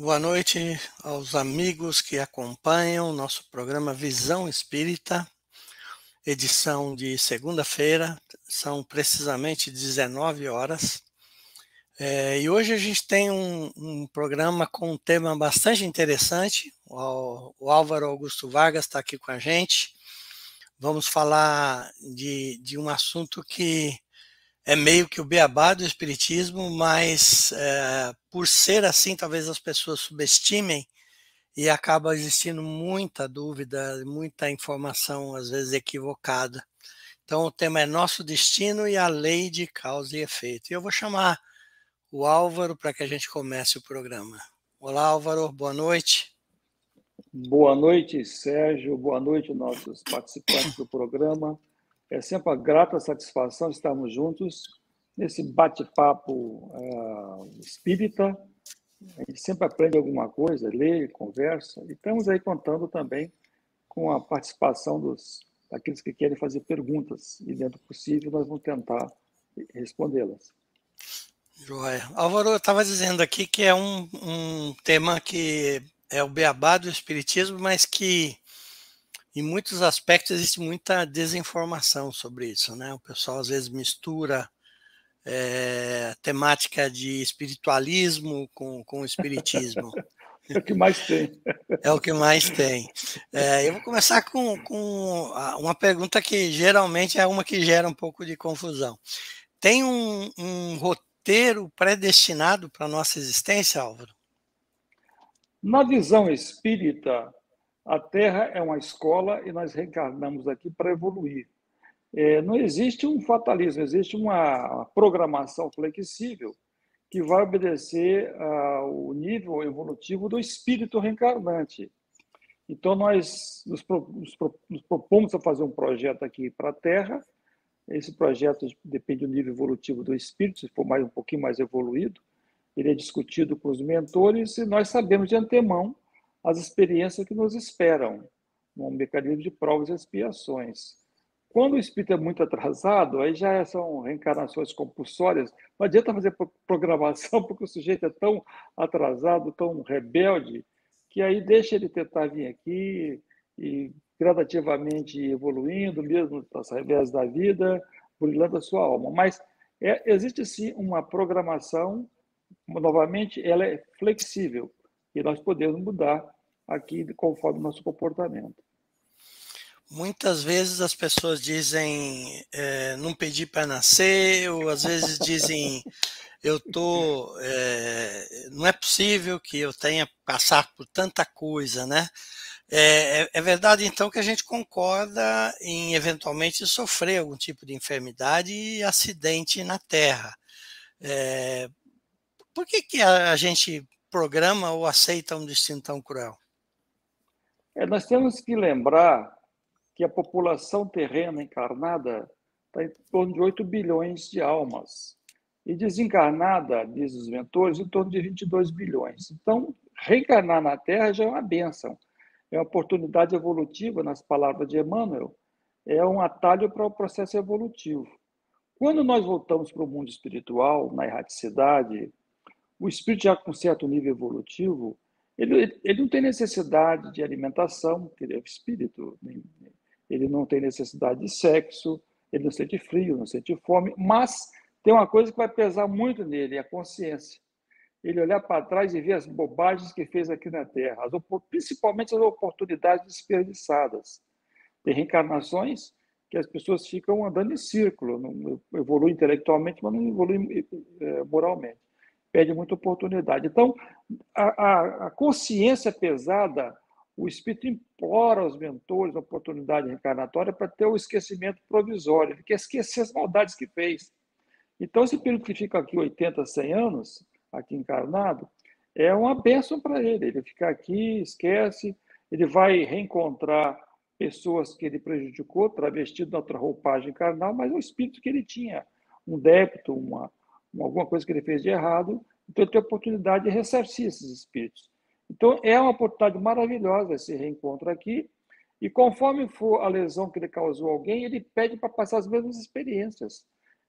Boa noite aos amigos que acompanham nosso programa Visão Espírita, edição de segunda-feira, são precisamente 19 horas. É, e hoje a gente tem um, um, programa com um tema bastante interessante. O, o Álvaro Augusto Vargas está aqui com a gente. Vamos falar de, de um assunto que é meio que o beabá do Espiritismo, mas é, por ser assim, talvez as pessoas subestimem e acaba existindo muita dúvida, muita informação, às vezes equivocada. Então, o tema é Nosso Destino e a Lei de Causa e Efeito. E eu vou chamar o Álvaro para que a gente comece o programa. Olá, Álvaro, boa noite. Boa noite, Sérgio. Boa noite, nossos participantes do programa. É sempre uma grata satisfação estarmos juntos nesse bate-papo uh, espírita. A gente sempre aprende alguma coisa, lê, conversa. E estamos aí contando também com a participação dos daqueles que querem fazer perguntas. E, dentro possível, nós vamos tentar respondê-las. Joia. Álvaro, eu estava dizendo aqui que é um, um tema que é o beabá do Espiritismo, mas que em muitos aspectos existe muita desinformação sobre isso, né? O pessoal às vezes mistura é, temática de espiritualismo com, com espiritismo. É o que mais tem. É o que mais tem. É, eu vou começar com, com uma pergunta que geralmente é uma que gera um pouco de confusão. Tem um, um roteiro predestinado para a nossa existência, Álvaro? Na visão espírita, a Terra é uma escola e nós reencarnamos aqui para evoluir. É, não existe um fatalismo, existe uma programação flexível que vai obedecer ao nível evolutivo do espírito reencarnante. Então, nós nos propomos a fazer um projeto aqui para a Terra. Esse projeto depende do nível evolutivo do espírito, se for mais um pouquinho mais evoluído. Ele é discutido com os mentores e nós sabemos de antemão as experiências que nos esperam, um mecanismo de provas e expiações. Quando o espírito é muito atrasado, aí já são reencarnações compulsórias. Não adianta fazer programação, porque o sujeito é tão atrasado, tão rebelde, que aí deixa ele tentar vir aqui e gradativamente evoluindo, mesmo nas revés da vida, burilando a sua alma. Mas é, existe sim uma programação, novamente, ela é flexível e nós podemos mudar aqui conforme o nosso comportamento. Muitas vezes as pessoas dizem é, não pedi para nascer, ou às vezes dizem eu tô é, não é possível que eu tenha passado por tanta coisa, né? É, é, é, verdade então que a gente concorda em eventualmente sofrer algum tipo de enfermidade e acidente na Terra. É, por que, que a gente programa ou aceita um destino tão cruel? É, nós temos que lembrar que a população terrena encarnada está em torno de 8 bilhões de almas. E desencarnada, diz os mentores, em torno de 22 bilhões. Então, reencarnar na Terra já é uma bênção. É uma oportunidade evolutiva, nas palavras de Emmanuel, é um atalho para o processo evolutivo. Quando nós voltamos para o mundo espiritual, na erraticidade, o espírito já com certo nível evolutivo, ele, ele não tem necessidade de alimentação, porque ele é o espírito, ele não tem necessidade de sexo, ele não sente frio, não sente fome, mas tem uma coisa que vai pesar muito nele, é a consciência. Ele olhar para trás e ver as bobagens que fez aqui na Terra, as, principalmente as oportunidades desperdiçadas. Tem reencarnações que as pessoas ficam andando em círculo, não evoluem intelectualmente, mas não evoluem eh, moralmente perde muita oportunidade. Então, a, a, a consciência pesada, o espírito implora aos mentores a oportunidade reencarnatória para ter o esquecimento provisório, ele quer esquecer as maldades que fez. Então, esse período que fica aqui 80, 100 anos, aqui encarnado, é uma bênção para ele. Ele fica aqui, esquece, ele vai reencontrar pessoas que ele prejudicou, travestido na outra roupagem carnal, mas o espírito que ele tinha, um débito, uma, alguma coisa que ele fez de errado, então ele tem a oportunidade de ressarcir esses espíritos. Então é uma oportunidade maravilhosa esse reencontro aqui, e conforme for a lesão que ele causou a alguém, ele pede para passar as mesmas experiências.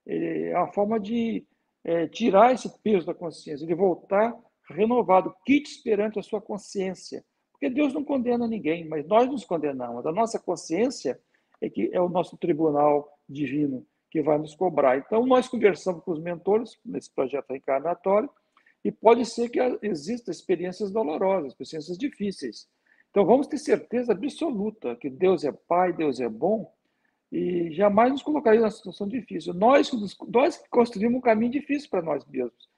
é uma forma de é, tirar esse peso da consciência, de voltar renovado, kits perante a sua consciência. Porque Deus não condena ninguém, mas nós nos condenamos. A nossa consciência é que é o nosso tribunal divino que vai nos cobrar. Então, nós conversamos com os mentores nesse projeto reencarnatório e pode ser que existam experiências dolorosas, experiências difíceis. Então, vamos ter certeza absoluta que Deus é Pai, Deus é bom e jamais nos colocaria numa situação difícil. Nós, nós construímos um caminho difícil para nós mesmos.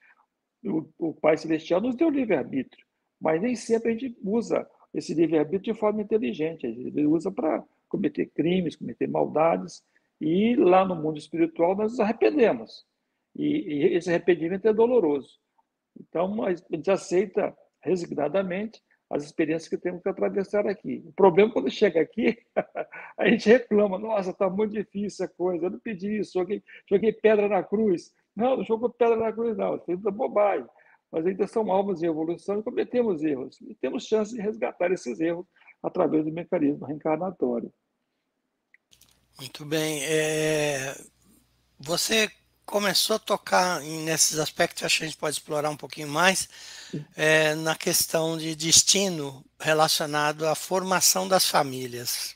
O, o Pai Celestial nos deu livre-arbítrio, mas nem sempre a gente usa esse livre-arbítrio de forma inteligente. Ele usa para cometer crimes, cometer maldades, e lá no mundo espiritual nós nos arrependemos. E, e esse arrependimento é doloroso. Então, a gente aceita resignadamente as experiências que temos que atravessar aqui. O problema é quando chega aqui, a gente reclama, nossa, está muito difícil a coisa, eu não pedi isso, joguei, joguei pedra na cruz. Não, não jogou pedra na cruz, não, fez muita bobagem. Mas ainda são almas em evolução e cometemos erros. E temos chance de resgatar esses erros através do mecanismo reencarnatório. Muito bem. É... Você começou a tocar nesses aspectos, acho que a gente pode explorar um pouquinho mais, é, na questão de destino relacionado à formação das famílias.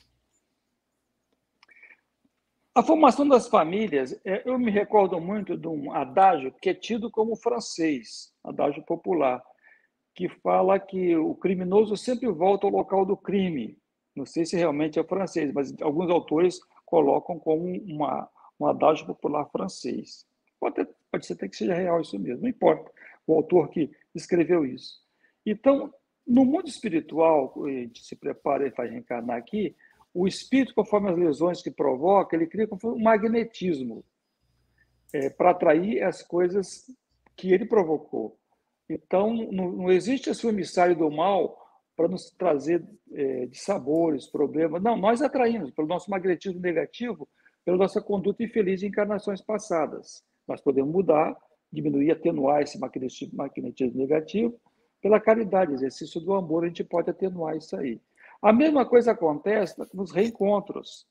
A formação das famílias, é, eu me recordo muito de um adágio que é tido como francês, adágio popular, que fala que o criminoso sempre volta ao local do crime. Não sei se realmente é francês, mas alguns autores colocam como uma, um adágio popular francês. Pode, pode ser até que seja real isso mesmo, não importa o autor que escreveu isso. Então, no mundo espiritual, a gente se prepara e faz reencarnar aqui, o espírito, conforme as lesões que provoca, ele cria um magnetismo é, para atrair as coisas que ele provocou. Então, não, não existe esse emissário do mal para nos trazer é, de sabores, problemas. Não, nós atraímos pelo nosso magnetismo negativo, pela nossa conduta infeliz de encarnações passadas. Nós podemos mudar, diminuir, atenuar esse magnetismo negativo. Pela caridade, exercício do amor, a gente pode atenuar isso aí. A mesma coisa acontece nos reencontros.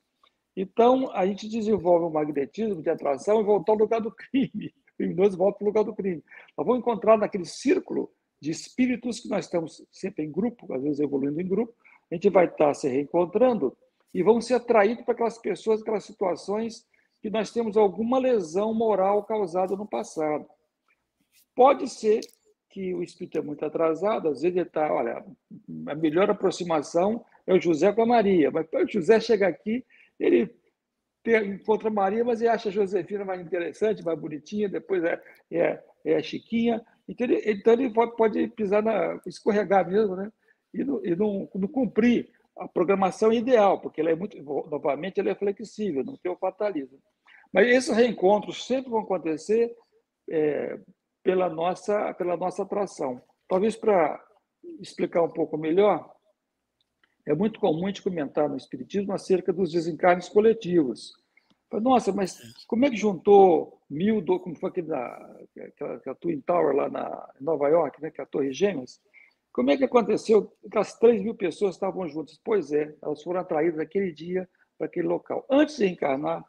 Então, a gente desenvolve o magnetismo de atração e volta ao lugar do crime. O criminoso volta para o lugar do crime. Nós vamos encontrar naquele círculo de espíritos que nós estamos sempre em grupo, às vezes evoluindo em grupo, a gente vai estar se reencontrando e vamos ser atraídos para aquelas pessoas, aquelas situações que nós temos alguma lesão moral causada no passado. Pode ser que o espírito é muito atrasado, às vezes ele está, olha, a melhor aproximação é o José com a Maria, mas o José chega aqui, ele encontra a Maria, mas ele acha a Josefina mais interessante, mais bonitinha, depois é, é, é a Chiquinha, então ele, então ele pode, pisar na. escorregar mesmo, né? E não, e não, não cumprir a programação ideal, porque ele é muito, novamente, ele é flexível, não tem o fatalismo. Mas esses reencontros sempre vão acontecer é, pela, nossa, pela nossa atração. Talvez para explicar um pouco melhor, é muito comum gente comentar no Espiritismo acerca dos desencarnes coletivos. Nossa, mas como é que juntou mil, como foi aquele da, aquela, Twin Tower lá na em Nova York, né, que é a Torre Gêmeas? Como é que aconteceu que as 3 mil pessoas estavam juntas? Pois é, elas foram atraídas naquele dia para aquele local. Antes de encarnar,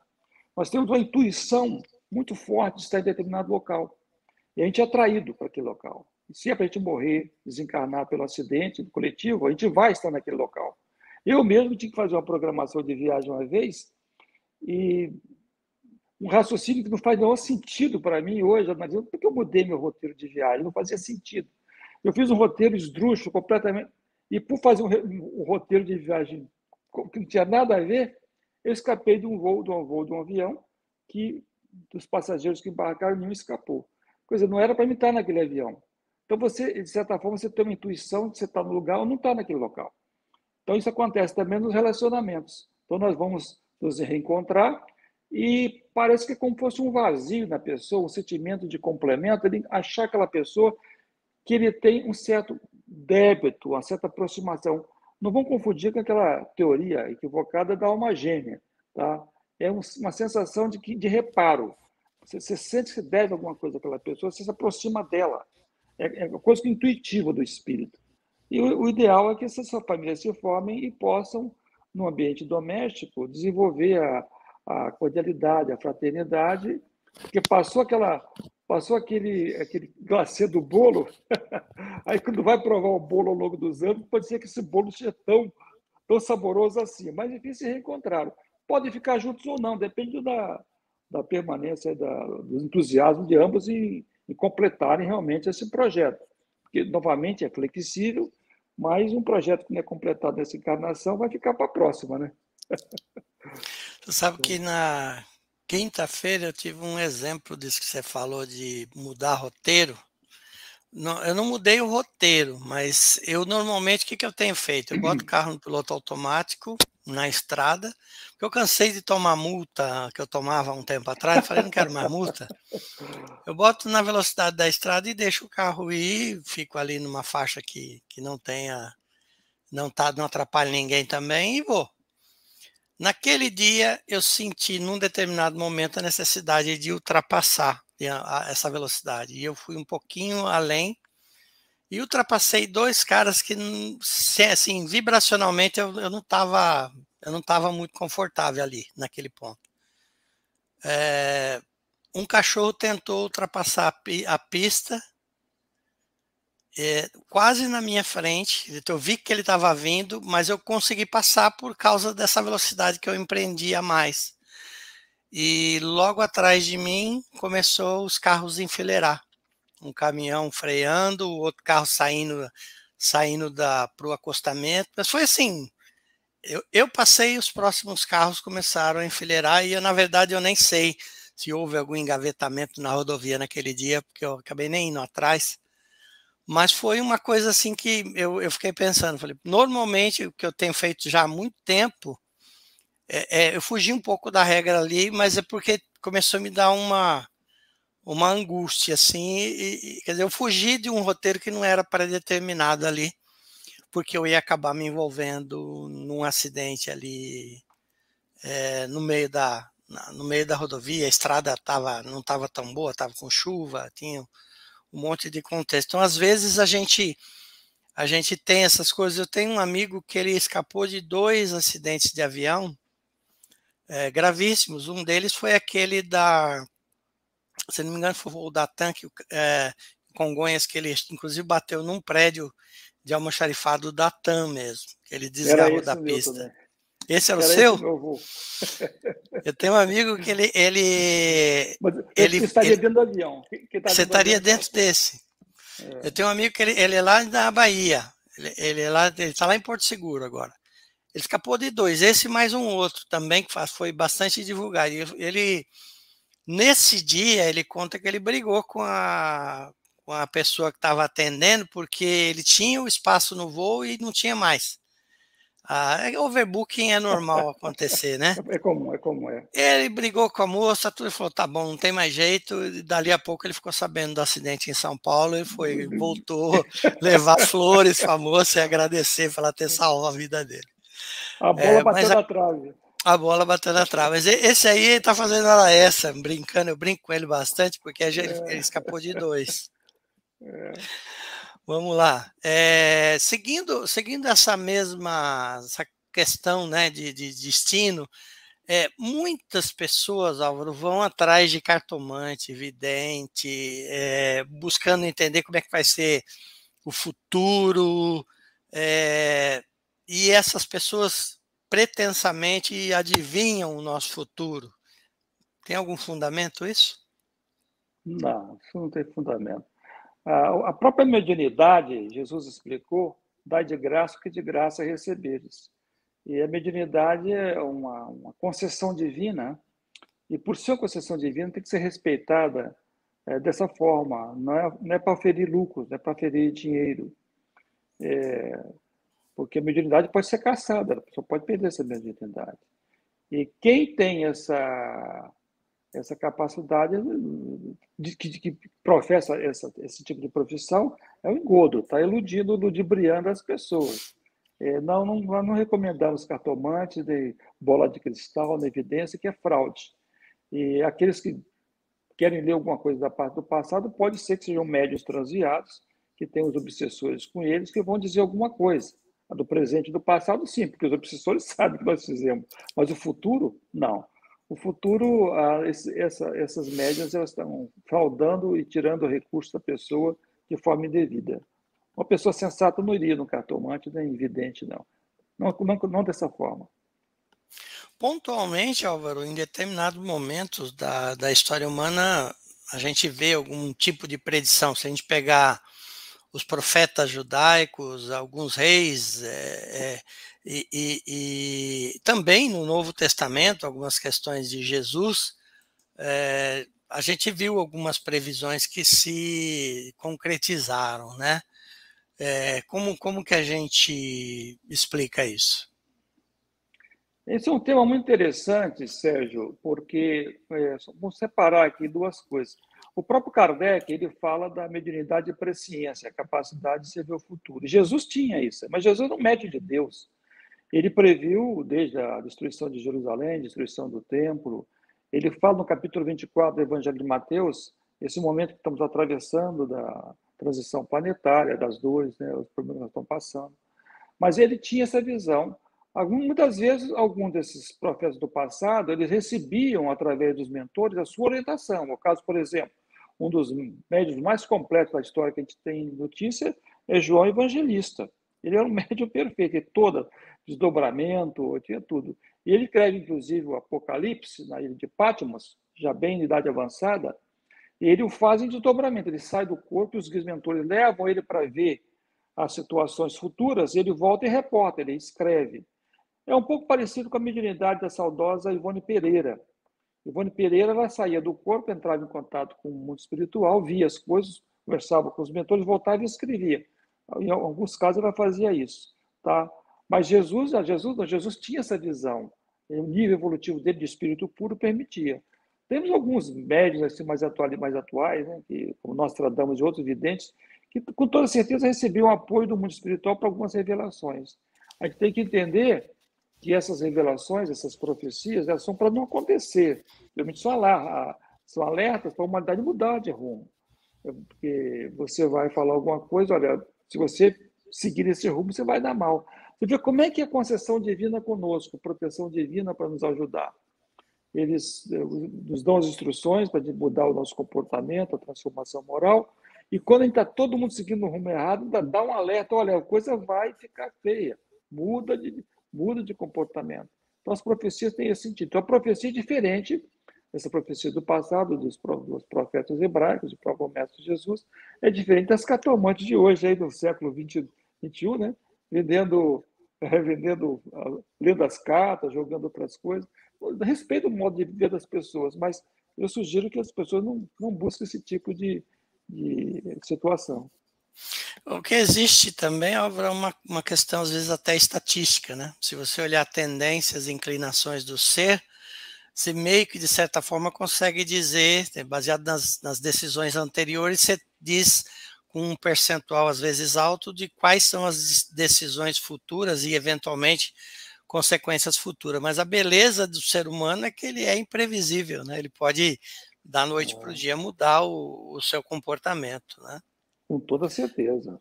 nós temos uma intuição muito forte de estar em determinado local. E a gente é atraído para aquele local. E se é para a gente morrer, desencarnar pelo acidente coletivo, a gente vai estar naquele local. Eu mesmo tinha que fazer uma programação de viagem uma vez e um raciocínio que não faz nenhum sentido para mim hoje, analisando por que eu mudei meu roteiro de viagem, não fazia sentido. Eu fiz um roteiro esdrúxulo completamente, e por fazer um, um roteiro de viagem que não tinha nada a ver, eu escapei de um voo, de um voo de um avião, que dos passageiros que embarcaram, nenhum escapou. Coisa, não era para mim estar naquele avião. Então, você, de certa forma, você tem uma intuição de você estar no lugar ou não estar naquele local. Então, isso acontece também nos relacionamentos. Então, nós vamos nos reencontrar e parece que é como fosse um vazio na pessoa, um sentimento de complemento, ele achar aquela pessoa que ele tem um certo débito, uma certa aproximação. Não vão confundir com aquela teoria equivocada da alma gêmea. Tá? É uma sensação de, de reparo. Você, você sente que deve alguma coisa àquela pessoa, você se aproxima dela. É, é uma coisa intuitiva do espírito. E o, o ideal é que essas famílias se formem e possam no ambiente doméstico, desenvolver a, a cordialidade, a fraternidade, porque passou aquela, passou aquele, aquele glacê do bolo, aí quando vai provar o bolo ao longo dos anos, pode ser que esse bolo seja tão, tão saboroso assim, mas enfim, se reencontraram. Podem ficar juntos ou não, depende da, da permanência, da, do entusiasmo de ambos em, em completarem realmente esse projeto. Porque, novamente, é flexível, mas um projeto que não é completado nessa encarnação vai ficar para a próxima, né? Você sabe que na quinta-feira eu tive um exemplo disso que você falou de mudar roteiro. Não, eu não mudei o roteiro, mas eu normalmente o que, que eu tenho feito? Eu boto o carro no piloto automático na estrada, porque eu cansei de tomar multa que eu tomava um tempo atrás, falei, não quero mais multa. Eu boto na velocidade da estrada e deixo o carro ir, fico ali numa faixa que, que não tenha, não, tá, não atrapalhe ninguém também e vou. Naquele dia, eu senti, num determinado momento, a necessidade de ultrapassar essa velocidade. E eu fui um pouquinho além e ultrapassei dois caras que, assim, vibracionalmente, eu, eu não estava eu não estava muito confortável ali, naquele ponto. É, um cachorro tentou ultrapassar a pista é, quase na minha frente. Eu vi que ele estava vindo, mas eu consegui passar por causa dessa velocidade que eu empreendi a mais. E logo atrás de mim começou os carros enfileirar. Um caminhão freando, o outro carro saindo saindo para o acostamento. Mas foi assim, eu, eu passei, os próximos carros começaram a enfileirar e eu, na verdade eu nem sei se houve algum engavetamento na rodovia naquele dia, porque eu acabei nem indo atrás. Mas foi uma coisa assim que eu, eu fiquei pensando, falei, normalmente o que eu tenho feito já há muito tempo, é, é, eu fugi um pouco da regra ali, mas é porque começou a me dar uma, uma angústia, assim, e, e, quer dizer, eu fugi de um roteiro que não era predeterminado ali, porque eu ia acabar me envolvendo num acidente ali é, no meio da no meio da rodovia, a estrada tava, não estava tão boa, estava com chuva, tinha um monte de contexto. Então, às vezes, a gente a gente tem essas coisas. Eu tenho um amigo que ele escapou de dois acidentes de avião é, gravíssimos. Um deles foi aquele da, se não me engano, foi o da Tanque é, Congonhas, que ele inclusive bateu num prédio de almoxarifado da TAM mesmo, que ele desgarrou da pista. Esse era, era o seu? Eu tenho um amigo que ele. ele, Mas ele estaria ele, dentro do avião. Tá você estaria dentro desse. É. Eu tenho um amigo que ele, ele é lá da Bahia. Ele, ele é lá, ele está lá em Porto Seguro agora. Ele escapou de dois, esse mais um outro também que foi bastante divulgado. Ele nesse dia ele conta que ele brigou com a com a pessoa que estava atendendo porque ele tinha o espaço no voo e não tinha mais. Ah, é, overbooking é normal acontecer, né? É comum, é comum, é. Ele brigou com a moça, tudo, e falou, tá bom, não tem mais jeito. E dali a pouco ele ficou sabendo do acidente em São Paulo e foi, voltou levar flores para a moça e agradecer por ela ter salvo a vida dele. A bola é, bateu na trave. A bola bateu na trave. Mas esse aí ele tá fazendo ela essa, brincando, eu brinco com ele bastante, porque é. ele escapou de dois. É. Vamos lá. É, seguindo, seguindo essa mesma essa questão né, de, de destino, é, muitas pessoas, Álvaro, vão atrás de cartomante, vidente, é, buscando entender como é que vai ser o futuro. E essas pessoas pretensamente adivinham o nosso futuro. Tem algum fundamento isso? Não, isso não tem fundamento. A própria mediunidade, Jesus explicou, dá de graça o que de graça receberes. E a mediunidade é uma, uma concessão divina, e por ser uma concessão divina tem que ser respeitada é, dessa forma. Não é, não é para ferir lucros, não é para ferir dinheiro. É, porque a mediunidade pode ser caçada, a pessoa pode perder essa mediunidade. E quem tem essa essa capacidade de, que, de, que professa essa, esse tipo de profissão é o engodo, está iludindo, ludibriando as pessoas. É, não, não, nós não recomendamos cartomantes de bola de cristal na evidência, que é fraude. E aqueles que querem ler alguma coisa da parte do passado, pode ser que sejam médios transviados, que têm os obsessores com eles, que vão dizer alguma coisa. A do presente e do passado, sim, porque os obsessores sabem o que nós fizemos, mas o futuro, não. O futuro, esse, essa, essas médias elas estão fraudando e tirando recursos da pessoa de forma indevida. Uma pessoa sensata não iria no cartomante nem vidente, não. Não, não, não dessa forma. Pontualmente, Álvaro, em determinados momentos da, da história humana, a gente vê algum tipo de predição. Se a gente pegar os profetas judaicos, alguns reis, é, é, e, e, e, também no Novo Testamento, algumas questões de Jesus, é, a gente viu algumas previsões que se concretizaram, né? Como, como que a gente explica isso? Esse é um tema muito interessante, Sérgio, porque é, vamos separar aqui duas coisas. O próprio Kardec ele fala da mediunidade e presciência, a capacidade de ver o futuro. Jesus tinha isso, mas Jesus não mede de Deus. Ele previu desde a destruição de Jerusalém, destruição do templo. Ele fala no capítulo 24 do Evangelho de Mateus, esse momento que estamos atravessando da transição planetária, das dores, né, os problemas que estão passando. Mas ele tinha essa visão Muitas vezes, alguns desses profetas do passado, eles recebiam, através dos mentores, a sua orientação. O caso, por exemplo, um dos médios mais completos da história que a gente tem notícia é João Evangelista. Ele era um médium perfeito, ele todo desdobramento, tinha tudo. E ele escreve, inclusive, o Apocalipse, na ilha de Patmos, já bem em idade avançada, e ele o faz em desdobramento. Ele sai do corpo e os mentores levam ele para ver as situações futuras, ele volta e reporta, ele escreve. É um pouco parecido com a mediunidade da saudosa Ivone Pereira. Ivone Pereira ela saía do corpo, entrava em contato com o mundo espiritual, via as coisas, conversava com os mentores, voltava e escrevia. Em alguns casos ela fazia isso, tá? Mas Jesus, Jesus, Jesus tinha essa visão. O nível evolutivo dele de espírito puro permitia. Temos alguns médios assim mais atuais, mais atuais, né, que como nós tratamos e outros videntes, que com toda certeza recebiam apoio do mundo espiritual para algumas revelações. A gente tem que entender que essas revelações, essas profecias, elas são para não acontecer. Realmente são, são alertas para a humanidade mudar de rumo. É, porque você vai falar alguma coisa, olha, se você seguir esse rumo, você vai dar mal. Você vê como é que é a concessão divina conosco, proteção divina para nos ajudar. Eles eh, nos dão as instruções para mudar o nosso comportamento, a transformação moral, e quando está todo mundo seguindo o rumo errado, dá um alerta, olha, a coisa vai ficar feia, muda de, muda de comportamento. Então, as profecias têm esse sentido. Então, a profecia é diferente, essa profecia do passado, dos, profetas hebraicos, do próprio Mestre Jesus, é diferente das catomantes de hoje, aí do século 20, 21, né? vendendo, vendendo, lendo as cartas, jogando outras coisas. Respeito o modo de viver das pessoas, mas eu sugiro que as pessoas não, não busquem esse tipo de, de situação. O que existe também é uma, uma questão, às vezes, até estatística, né? Se você olhar tendências e inclinações do ser, você meio que, de certa forma, consegue dizer, né, baseado nas, nas decisões anteriores, você diz com um percentual, às vezes, alto, de quais são as decisões futuras e, eventualmente, consequências futuras. Mas a beleza do ser humano é que ele é imprevisível, né? Ele pode, da noite para o dia, mudar o, o seu comportamento, né? Com toda certeza.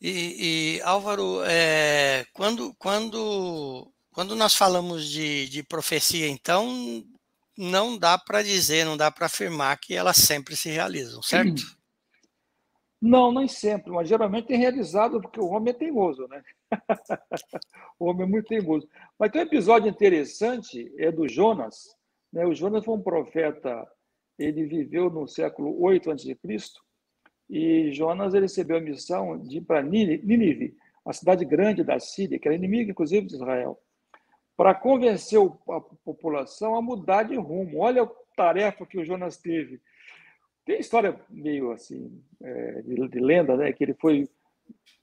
E, e Álvaro, é, quando, quando, quando nós falamos de, de profecia, então, não dá para dizer, não dá para afirmar que elas sempre se realizam, certo? Não, nem sempre, mas geralmente tem realizado porque o homem é teimoso, né? o homem é muito teimoso. Mas tem um episódio interessante, é do Jonas. Né? O Jonas foi um profeta, ele viveu no século 8 a.C., e Jonas recebeu a missão de ir para Nínive, a cidade grande da Síria, que era inimiga, inclusive, de Israel, para convencer a população a mudar de rumo. Olha a tarefa que o Jonas teve. Tem história meio assim, é, de, de, lenda, né? Que ele foi.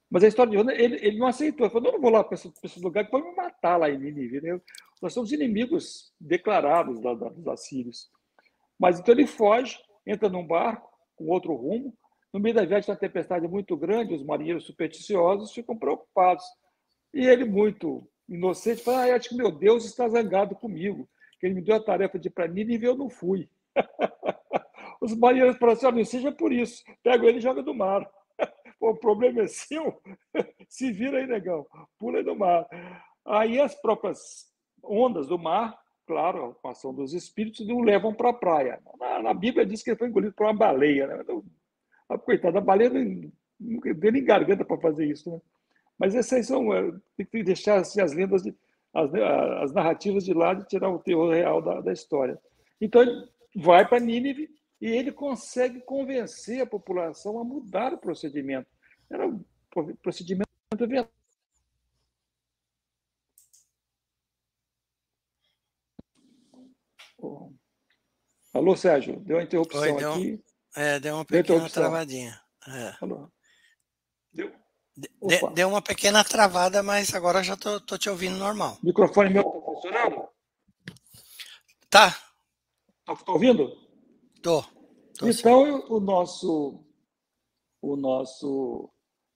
Mas a história de Jonas, ele, ele não aceitou. Ele falou: não, não vou lá para esse, esse, lugar que pode me matar lá em Nínive. Né? Nós somos inimigos declarados da, da, dos assírios. Mas então ele foge, entra num barco com outro rumo, no meio da viagem, uma tempestade muito grande, os marinheiros supersticiosos ficam preocupados. E ele, muito inocente, fala: ah, acho que meu Deus está zangado comigo, que ele me deu a tarefa de ir para Nínive e eu não fui. os marinheiros falaram assim: não seja por isso, pega ele e joga do mar. o problema é seu, se vira aí, negão, pula aí do mar. Aí as próprias ondas do mar claro, a ação dos espíritos, o levam para a praia. Na, na, Bíblia diz que ele foi engolido por uma baleia. Né? Então, a coitada, a baleia não, deu nem garganta para fazer isso. Né? Mas essas são. É, tem que deixar assim, as lendas, de, as, as, narrativas de lado e tirar o teor real da, da história. Então ele vai para Nínive e ele consegue convencer a população a mudar o procedimento. Era um procedimento Alô, Sérgio, deu uma interrupção Oi, deu, aqui. É, deu uma pequena travadinha. É. Deu? De, deu uma pequena travada, mas agora já tô, tô te ouvindo normal. O microfone meu está funcionando? Tá. Tá, tá ouvindo? Tô. tô então sim. o nosso o nosso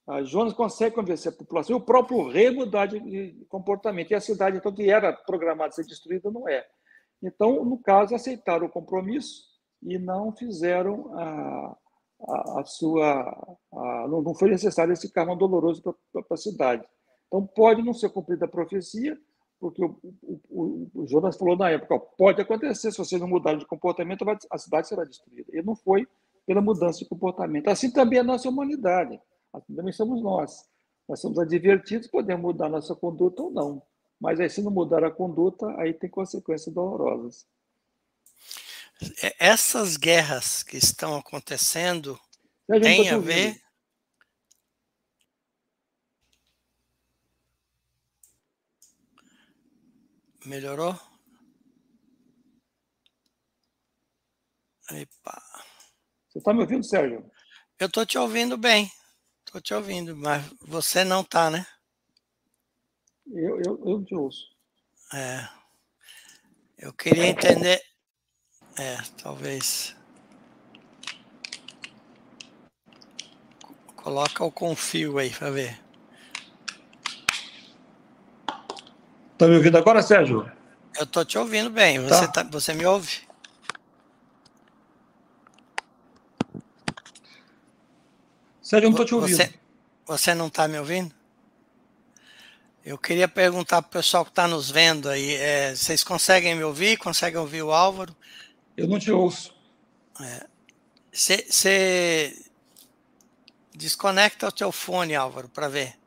a Jonas consegue convencer a população, e o próprio rei mudar de, de comportamento. E a cidade, então, que era programada ser destruída, não é. Então, no caso, aceitaram o compromisso e não fizeram a, a, a sua. A, não, não, foi necessário esse karma doloroso para a cidade. Então, pode não ser cumprida a profecia, porque o, o, o, o Jonas falou na época: ó, pode acontecer, se vocês não mudarem de comportamento, a cidade será destruída. E não foi pela mudança de comportamento. Assim também é a nossa humanidade, assim também somos nós. Nós somos advertidos, podemos mudar nossa conduta ou não. Mas aí, se não mudar a conduta, aí tem consequências dolorosas. É, essas guerras que estão acontecendo têm a ver. Melhorou? Epa. Você está me ouvindo, Sérgio? Eu estou te ouvindo bem. Estou te ouvindo, mas você não está, né? Eu, eu, eu te ouço. É. Eu queria entender. É, talvez. Coloca o confio aí para ver. Tá me ouvindo agora, Sérgio? Eu tô te ouvindo bem. Você, tá. Tá, você me ouve? Sérgio, eu não tô te ouvindo. Você, você não tá me ouvindo? Eu queria perguntar para o pessoal que está nos vendo aí, é, vocês conseguem me ouvir? Conseguem ouvir o Álvaro? Eu não te ouço. Você é, desconecta o teu fone, Álvaro, para ver.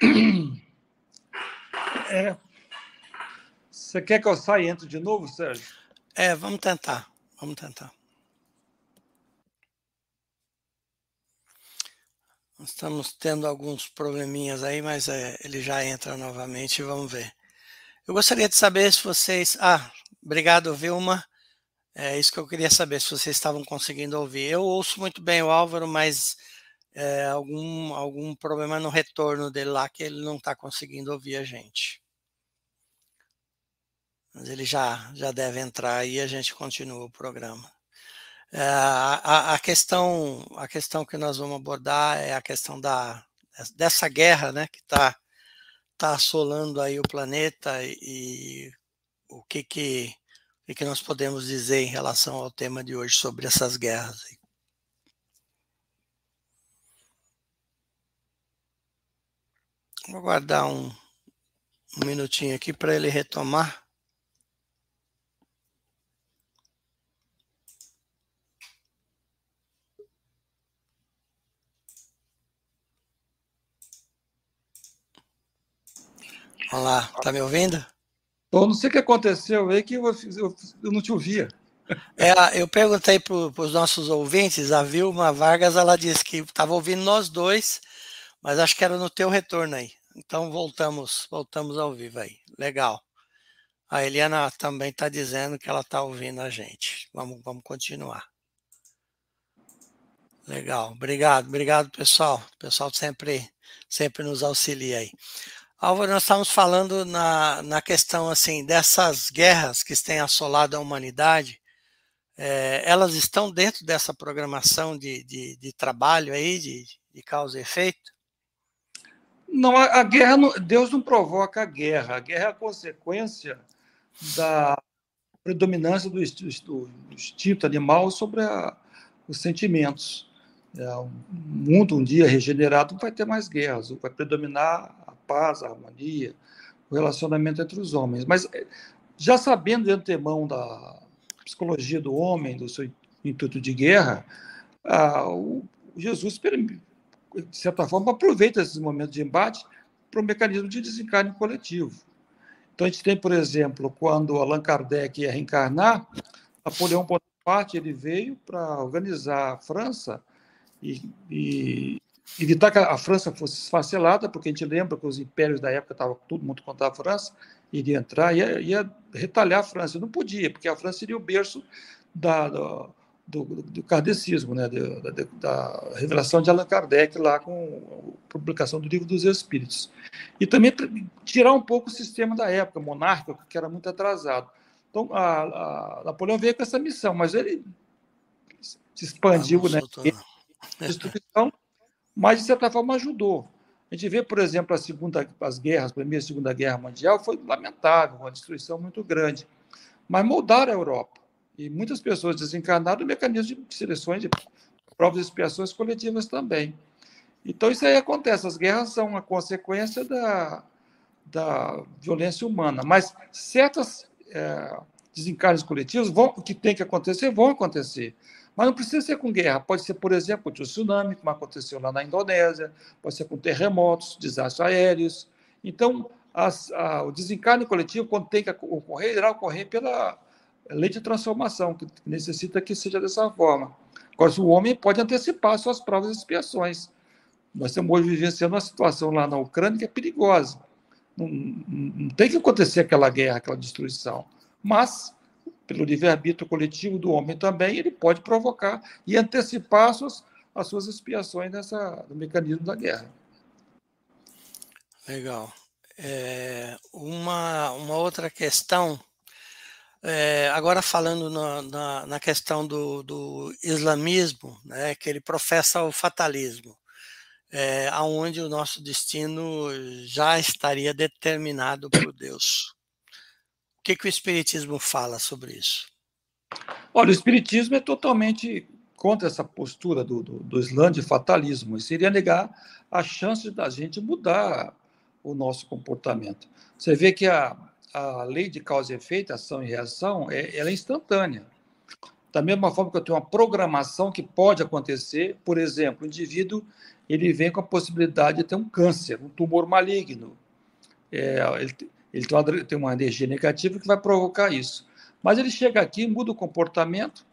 É. Você quer que eu saia e entre de novo, Sérgio? É, vamos tentar. Vamos tentar. Estamos tendo alguns probleminhas aí, mas é, ele já entra novamente vamos ver. Eu gostaria de saber se vocês. Ah, obrigado, Vilma. É isso que eu queria saber, se vocês estavam conseguindo ouvir. Eu ouço muito bem o Álvaro, mas é, algum, algum problema no retorno dele lá que ele não está conseguindo ouvir a gente. Mas ele já, já deve entrar e a gente continua o programa. É, a, a, questão, a questão que nós vamos abordar é a questão da, dessa guerra né, que está tá assolando aí o planeta e, o que, que, o que, nós podemos dizer em relação ao tema de hoje sobre essas guerras. Vou aguardar um, um minutinho aqui para ele retomar. Olá, tá me ouvindo? Eu não sei o que aconteceu aí que eu, eu, eu não te ouvia. É, eu perguntei para os nossos ouvintes, a Vilma Vargas, ela disse que estava ouvindo nós dois, mas acho que era no teu retorno aí. Então voltamos, voltamos ao vivo aí. Legal. A Eliana também está dizendo que ela está ouvindo a gente. Vamos, vamos continuar. Legal, obrigado, obrigado pessoal. O pessoal sempre, sempre nos auxilia aí. Álvaro, nós estamos falando na, na questão assim dessas guerras que têm assolado a humanidade. É, elas estão dentro dessa programação de, de, de trabalho aí, de, de, causa e efeito? Não, a, a guerra, não, Deus não provoca a guerra. A guerra é a consequência da predominância do, do, do instinto animal sobre a, os sentimentos. é, mundo um dia regenerado não vai ter mais guerras, vai predominar paz, a harmonia, o relacionamento entre os homens. Mas é, já sabendo de antemão da psicologia do homem, do seu intuito de guerra, ah, o Jesus, de certa forma, aproveita esses momentos de embate para o mecanismo de desencarne coletivo. Então, a gente tem, por exemplo, quando Allan Kardec ia reencarnar, Napoleão Bonaparte ele veio para organizar a França e, e, evitar que a França fosse esfacelada, porque a gente lembra que os impérios da época estavam todo mundo contra a França, iria entrar, ia, ia retalhar a França. Não podia, porque a França seria o berço da, da do, do kardecismo, né, da, da, da, revelação de Allan Kardec lá com a publicação do Livro dos Espíritos. E também tirar um pouco o sistema da época, monárquico, que era muito atrasado. Então, a, a Napoleão veio com essa missão, mas ele se expandiu, ah, né? Destruição, mas de certa forma ajudou. A gente vê, por exemplo, a segunda, as guerras, a Primeira e Segunda Guerra Mundial, foi lamentável, uma destruição muito grande. Mas moldaram a Europa. E muitas pessoas desencarnaram no mecanismo de seleções, de provas e expiações coletivas também. Então, isso aí acontece. As guerras são uma consequência da, da violência humana. Mas certas é, desencarnes coletivos vão, que tem que acontecer vão acontecer. Mas não precisa ser com guerra. Pode ser, por exemplo, de um tsunami, como aconteceu lá na Indonésia, pode ser com terremotos, desastres aéreos. Então, as, a, o desencarne coletivo, quando tem que ocorrer, irá ocorrer pela lei de transformação, que necessita que seja dessa forma. Agora, o homem pode antecipar suas provas e expiações. Nós estamos hoje vivenciando uma situação lá na Ucrânia que é perigosa. Não, não tem que acontecer aquela guerra, aquela destruição. Mas, pelo livre-arbítrio coletivo do homem também, ele pode provocar e antecipar as suas, as suas expiações nessa, no mecanismo da guerra. Legal. É, uma, uma outra questão é, agora falando na, na, na questão do, do, islamismo, né, que ele professa o fatalismo, é, aonde o nosso destino já estaria determinado por Deus. O que, que o Espiritismo fala sobre isso? Olha, o Espiritismo é totalmente contra essa postura do, do, do Islã de fatalismo. Isso iria negar a chance da gente mudar o nosso comportamento. Você vê que a, a lei de causa e efeito, ação e reação, é, ela é instantânea. Da mesma forma que eu tenho uma programação que pode acontecer, por exemplo, o indivíduo ele vem com a possibilidade de ter um câncer, um tumor maligno. É, ele, ele tem, uma, energia negativa que vai provocar isso. Mas ele chega aqui, muda o comportamento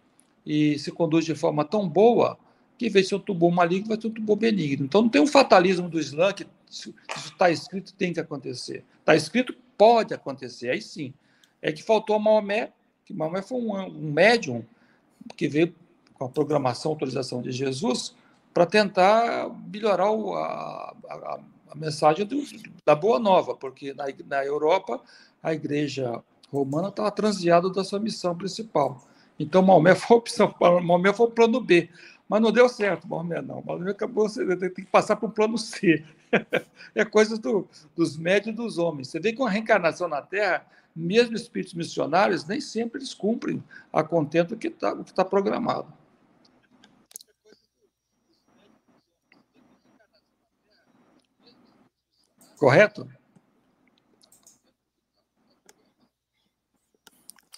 e se conduz de forma tão boa que, em vez de ser um tumor maligno, vai ser um tumor benigno. Então, não tem um fatalismo do Islã que isso está escrito tem que acontecer. Está escrito pode acontecer, aí sim. É que faltou a Maomé, que Maomé foi um, um médium que veio com a programação, autorização de Jesus, para tentar melhorar o, a, a, a, mensagem do, da Boa Nova, porque na, na Europa a igreja romana estava transviada da sua missão principal. Então, Maomé foi, opção, Maomé foi o plano B. Mas não deu certo, Maomé não. Maomé acabou, tem que passar para o plano C. é coisa do, dos médios e dos homens. Você vê que uma reencarnação na Terra, mesmo espíritos missionários, nem sempre eles cumprem a contento do que está tá programado. Correto?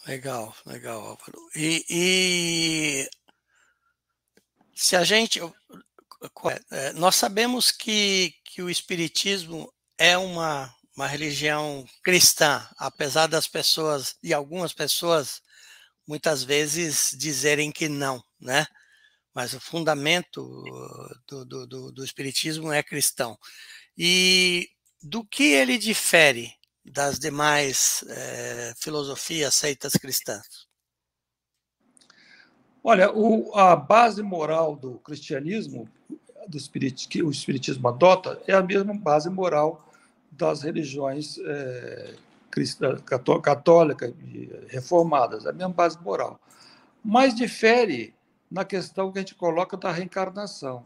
Legal, legal, Álvaro. E, e se a gente. É, nós sabemos que, que o Espiritismo é uma, uma religião cristã, apesar das pessoas, e algumas pessoas, muitas vezes dizerem que não, né? Mas o fundamento do, do, do, do Espiritismo é cristão. E do que ele difere das demais é, filosofias, seitas cristãs? Olha, o, a base moral do cristianismo, do espirit, que o espiritismo adota, é a mesma base moral das religiões é, católicas e reformadas, é a mesma base moral. Mas difere na questão que a gente coloca da reencarnação.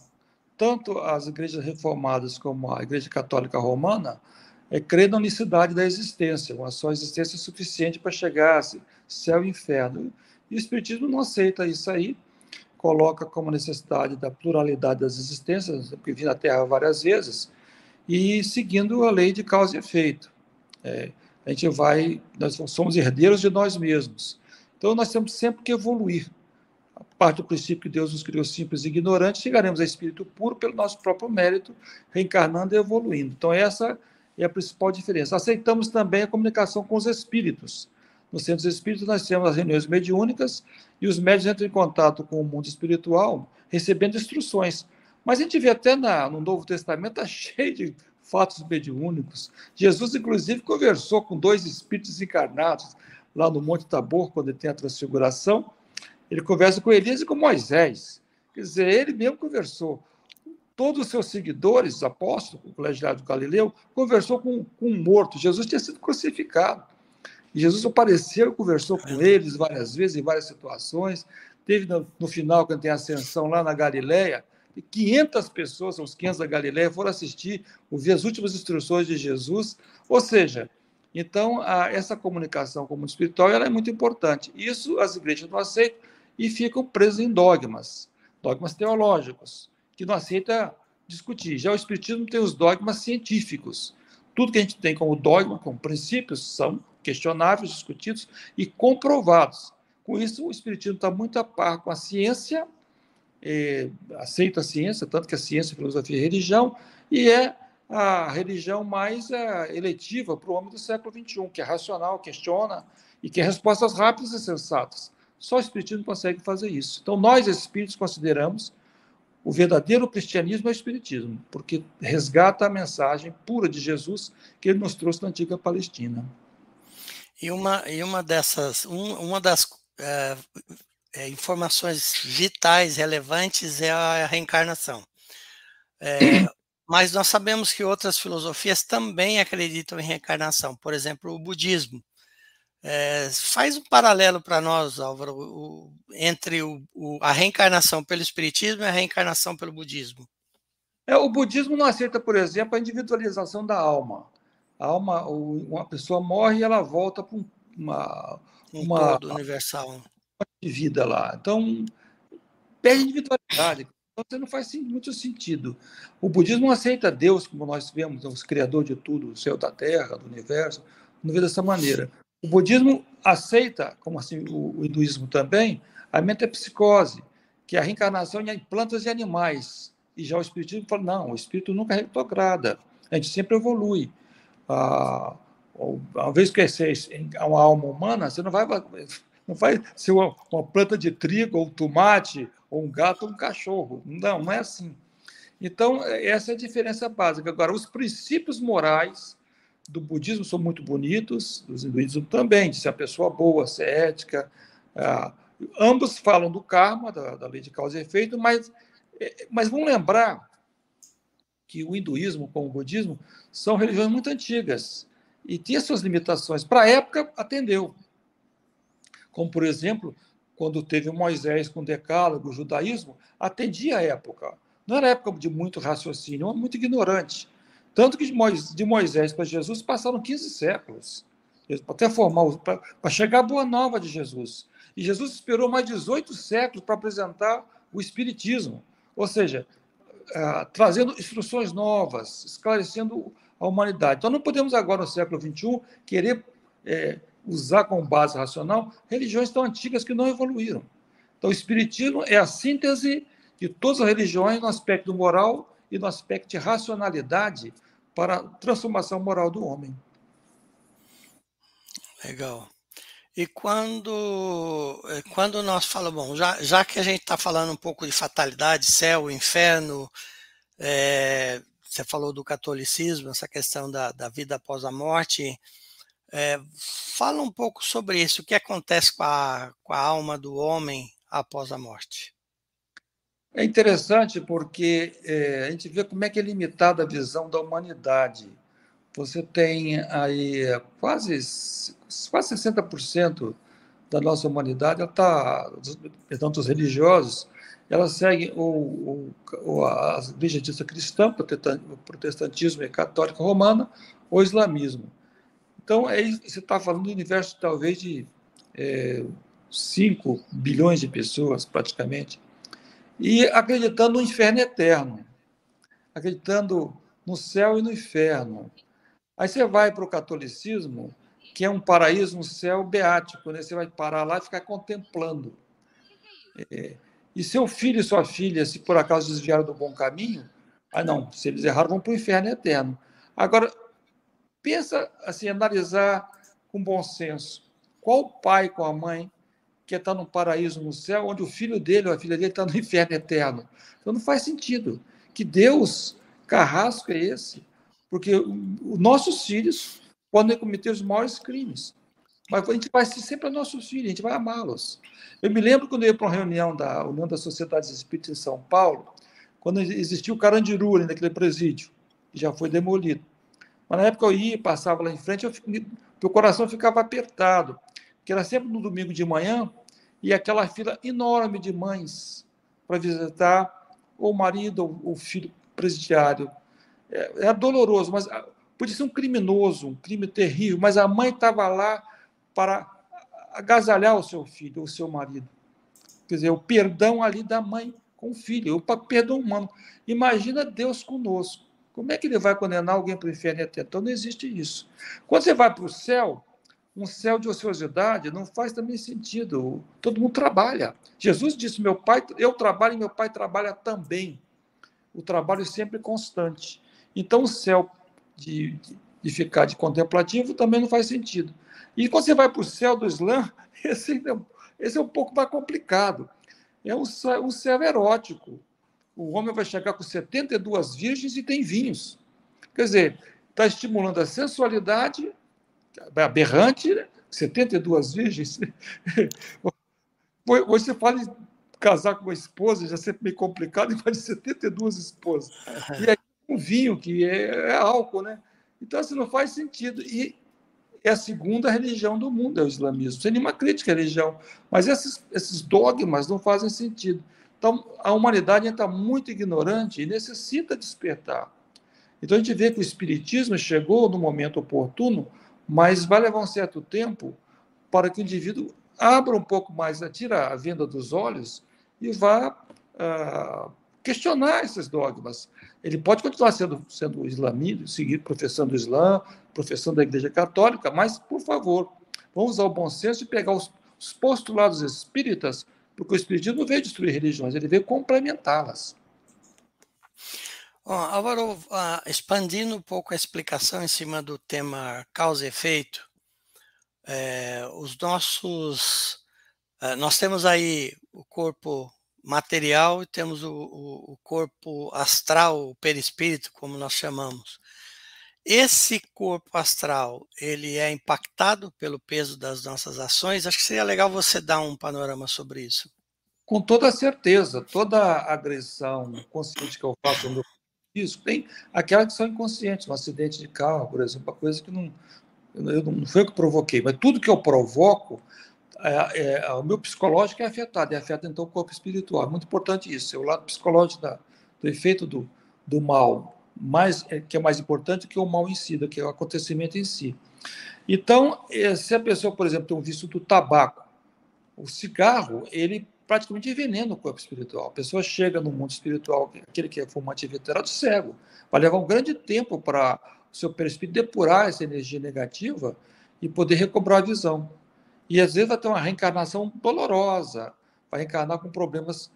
Tanto as igrejas reformadas como a Igreja Católica Romana é crer na unicidade da existência, uma só existência suficiente para chegar a céu e inferno. E o Espiritismo não aceita isso aí, coloca como necessidade da pluralidade das existências, que vi na Terra várias vezes, e seguindo a lei de causa e efeito. É, a gente vai, nós somos herdeiros de nós mesmos. Então, nós temos sempre que evoluir. Parte do princípio que Deus nos criou simples e ignorantes, chegaremos a espírito puro pelo nosso próprio mérito, reencarnando e evoluindo. Então, essa é a principal diferença. Aceitamos também a comunicação com os espíritos. Nos centros espíritos, nós temos as reuniões mediúnicas e os médios entram em contato com o mundo espiritual, recebendo instruções. Mas a gente vê até na, no Novo Testamento, está cheio de fatos mediúnicos. Jesus, inclusive, conversou com dois espíritos encarnados lá no Monte Tabor, quando ele tem a transfiguração. Ele conversa com Elias e com Moisés. Quer dizer, ele mesmo conversou. Todos os seus seguidores, apóstolos, o colegiado do Galileu, conversou com, com um morto. Jesus tinha sido crucificado. E Jesus apareceu, conversou com eles várias vezes, em várias situações. Teve no, no final, quando tem a ascensão lá na Galileia, 500 pessoas, os 500 da Galileia, foram assistir, ouvir as últimas instruções de Jesus. Ou seja, então, a, essa comunicação com o mundo espiritual ela é muito importante. Isso as igrejas não aceitam e ficam presas em dogmas, dogmas teológicos, que não aceita discutir. Já o Espiritismo tem os dogmas científicos. Tudo que a gente tem como dogma, como princípios, são questionáveis, discutidos e comprovados. Com isso, o Espiritismo está muito a par com a ciência, é, aceita a ciência, tanto que a ciência, a filosofia e a religião, e é a religião mais é, eletiva para o homem do século XXI, que é racional, questiona e quer respostas rápidas e sensatas. Só o Espiritismo consegue fazer isso. Então, nós, espíritos, consideramos o verdadeiro cristianismo é o Espiritismo, porque resgata a mensagem pura de Jesus que ele nos trouxe na antiga Palestina. E uma, e uma dessas, um, uma das é, é, informações vitais, relevantes, é a reencarnação. É, mas nós sabemos que outras filosofias também acreditam em reencarnação, por exemplo, o budismo. É, faz um paralelo para nós, Álvaro, o, entre o, o, a reencarnação pelo Espiritismo e a reencarnação pelo budismo. É, o budismo não aceita, por exemplo, a individualização da alma. A alma, uma pessoa morre e ela volta para uma, um uma universal de vida lá. Então, perde individualidade. Então, você não faz muito sentido. O budismo não aceita Deus como nós vemos, o criador de tudo, o céu da terra, do universo, não vê dessa maneira. O budismo aceita, como assim o, o hinduísmo também, a metapsicose, que é a reencarnação em plantas e animais. E já o espiritismo fala, não, o espírito nunca retrograda, a gente sempre evolui. Ah, uma vez que você é uma alma humana, você não vai, não vai ser uma, uma planta de trigo, ou tomate, ou um gato, ou um cachorro. Não, não é assim. Então, essa é a diferença básica. Agora, os princípios morais do budismo são muito bonitos, dos hinduísmo também, de ser a pessoa boa, ser ética. Ah, ambos falam do karma, da, da, lei de causa e efeito, mas, é, mas vamos lembrar que o hinduísmo, como o budismo, são religiões muito antigas e tinha suas limitações. Para a época, atendeu. Como, por exemplo, quando teve Moisés com o Decálogo, o judaísmo, atendia a época. Não era época de muito raciocínio, muito ignorante. Tanto que de Moisés para Jesus passaram 15 séculos até formar, para chegar a boa nova de Jesus. E Jesus esperou mais 18 séculos para apresentar o Espiritismo, ou seja, uh, trazendo instruções novas, esclarecendo a humanidade. Então, não podemos agora, no século XXI, querer é, usar como base racional religiões tão antigas que não evoluíram. Então, o Espiritismo é a síntese de todas as religiões no aspecto moral e no aspecto de racionalidade para a transformação moral do homem. Legal. E quando, eh, quando nós falamos, bom, já, já que a gente está falando um pouco de fatalidade, céu, inferno, é, você falou do catolicismo, essa questão da, da vida após a morte, é, fala um pouco sobre isso, o que acontece com a, com a alma do homem após a morte. É interessante porque é, a gente vê como é que é limitada a visão da humanidade. Você tem aí quase, quase 60% da nossa humanidade, está, tanto os religiosos, elas seguem o, o, a igreja cristã, o protestantismo e católica romana, ou islamismo. Então, é, você está falando do universo talvez de é, 5 bilhões de pessoas, praticamente. E acreditando no inferno eterno, acreditando no céu e no inferno. Aí você vai para o catolicismo, que é um paraíso, um céu beático, né? você vai parar lá e ficar contemplando. É, e seu filho e sua filha, se por acaso desviaram do bom caminho, ah, não, se eles erraram, vão para o inferno eterno. Agora, pensa assim, analisar com bom senso. Qual pai com a mãe que está no paraíso no céu, onde o filho dele ou a filha dele está no inferno eterno? Então não faz sentido. Que Deus carrasco é esse? Porque os nossos filhos podem cometer os maiores crimes. Mas a gente vai ser sempre nossos filhos, a gente vai amá-los. Eu me lembro quando eu ia para uma reunião da União das Sociedades Espíritas em São Paulo, quando existia o Carandiru ali naquele presídio, que já foi demolido. Mas na época eu ia, passava lá em frente, eu, meu coração ficava apertado, porque era sempre no domingo de manhã e aquela fila enorme de mães para visitar o marido ou o filho presidiário. É, é doloroso, mas ah, podia ser um criminoso, um crime terrível, mas a mãe estava lá para agasalhar o seu filho, o seu marido. Quer dizer, o perdão ali da mãe com o filho, o perdão humano. Imagina Deus conosco. Como é que ele vai condenar alguém para o inferno eterno? Então não existe isso. Quando você vai para o céu, um céu de ociosidade não faz também sentido. Todo mundo trabalha. Jesus disse: Meu pai, eu trabalho e meu pai trabalha também. O trabalho sempre constante. Então o céu de, de, ficar de contemplativo também não faz sentido. E quando você vai para o céu do Islã, esse, é esse é um pouco mais complicado é um um céu erótico. O homem vai chegar com 72 virgens e tem vinhos. Quer dizer, está estimulando a sensualidade aberrante, né? 72 virgens. Você fala em casar com uma esposa, já é sempre meio complicado, e de 72 esposas. E aí um vinho, que é, é álcool, né? Então, assim, não faz sentido. E é a segunda religião do mundo, é o islamismo. Sem nenhuma crítica à religião. Mas esses, esses dogmas não fazem sentido. Então, a humanidade está muito ignorante e necessita despertar. Então, a gente vê que o Espiritismo chegou no momento oportuno, mas vai levar um certo tempo para que o indivíduo abra um pouco mais, tira a venda dos olhos e vá uh, questionar esses dogmas. Ele pode continuar sendo, sendo islamita, seguir professando o Islã, professando a Igreja Católica, mas, por favor, vamos usar o bom senso e pegar os, os postulados espíritas, porque o espiritismo não veio destruir religiões, ele veio complementá-las. Bom, Álvaro, uh, expandindo um pouco a explicação em cima do tema causa e efeito, é, os nossos. Uh, nós temos aí o corpo material e temos o, o, o corpo astral, o perispírito, como nós chamamos. Esse corpo astral, ele é impactado pelo peso das nossas ações? Acho que seria legal você dar um panorama sobre isso. Com toda certeza, toda agressão consciente que eu faço no meu físico, tem aquelas que são inconscientes, um acidente de carro, por exemplo, uma coisa que não, eu não foi eu que provoquei, mas tudo que eu provoco, é, é, o meu psicológico é afetado, e afeta então o corpo espiritual. É muito importante isso, é o lado psicológico da, do efeito do, do mal, mais, é, que é mais importante que o mal em si, do que o acontecimento em si. Então, é, se a pessoa, por exemplo, tem um vício do tabaco, o cigarro, ele praticamente envenena o corpo espiritual. A pessoa chega no mundo espiritual, aquele que é fumante veterano, cego. Vai levar um grande tempo para o seu perispírito depurar essa energia negativa e poder recobrar a visão. E às vezes vai ter uma reencarnação dolorosa, vai reencarnar com problemas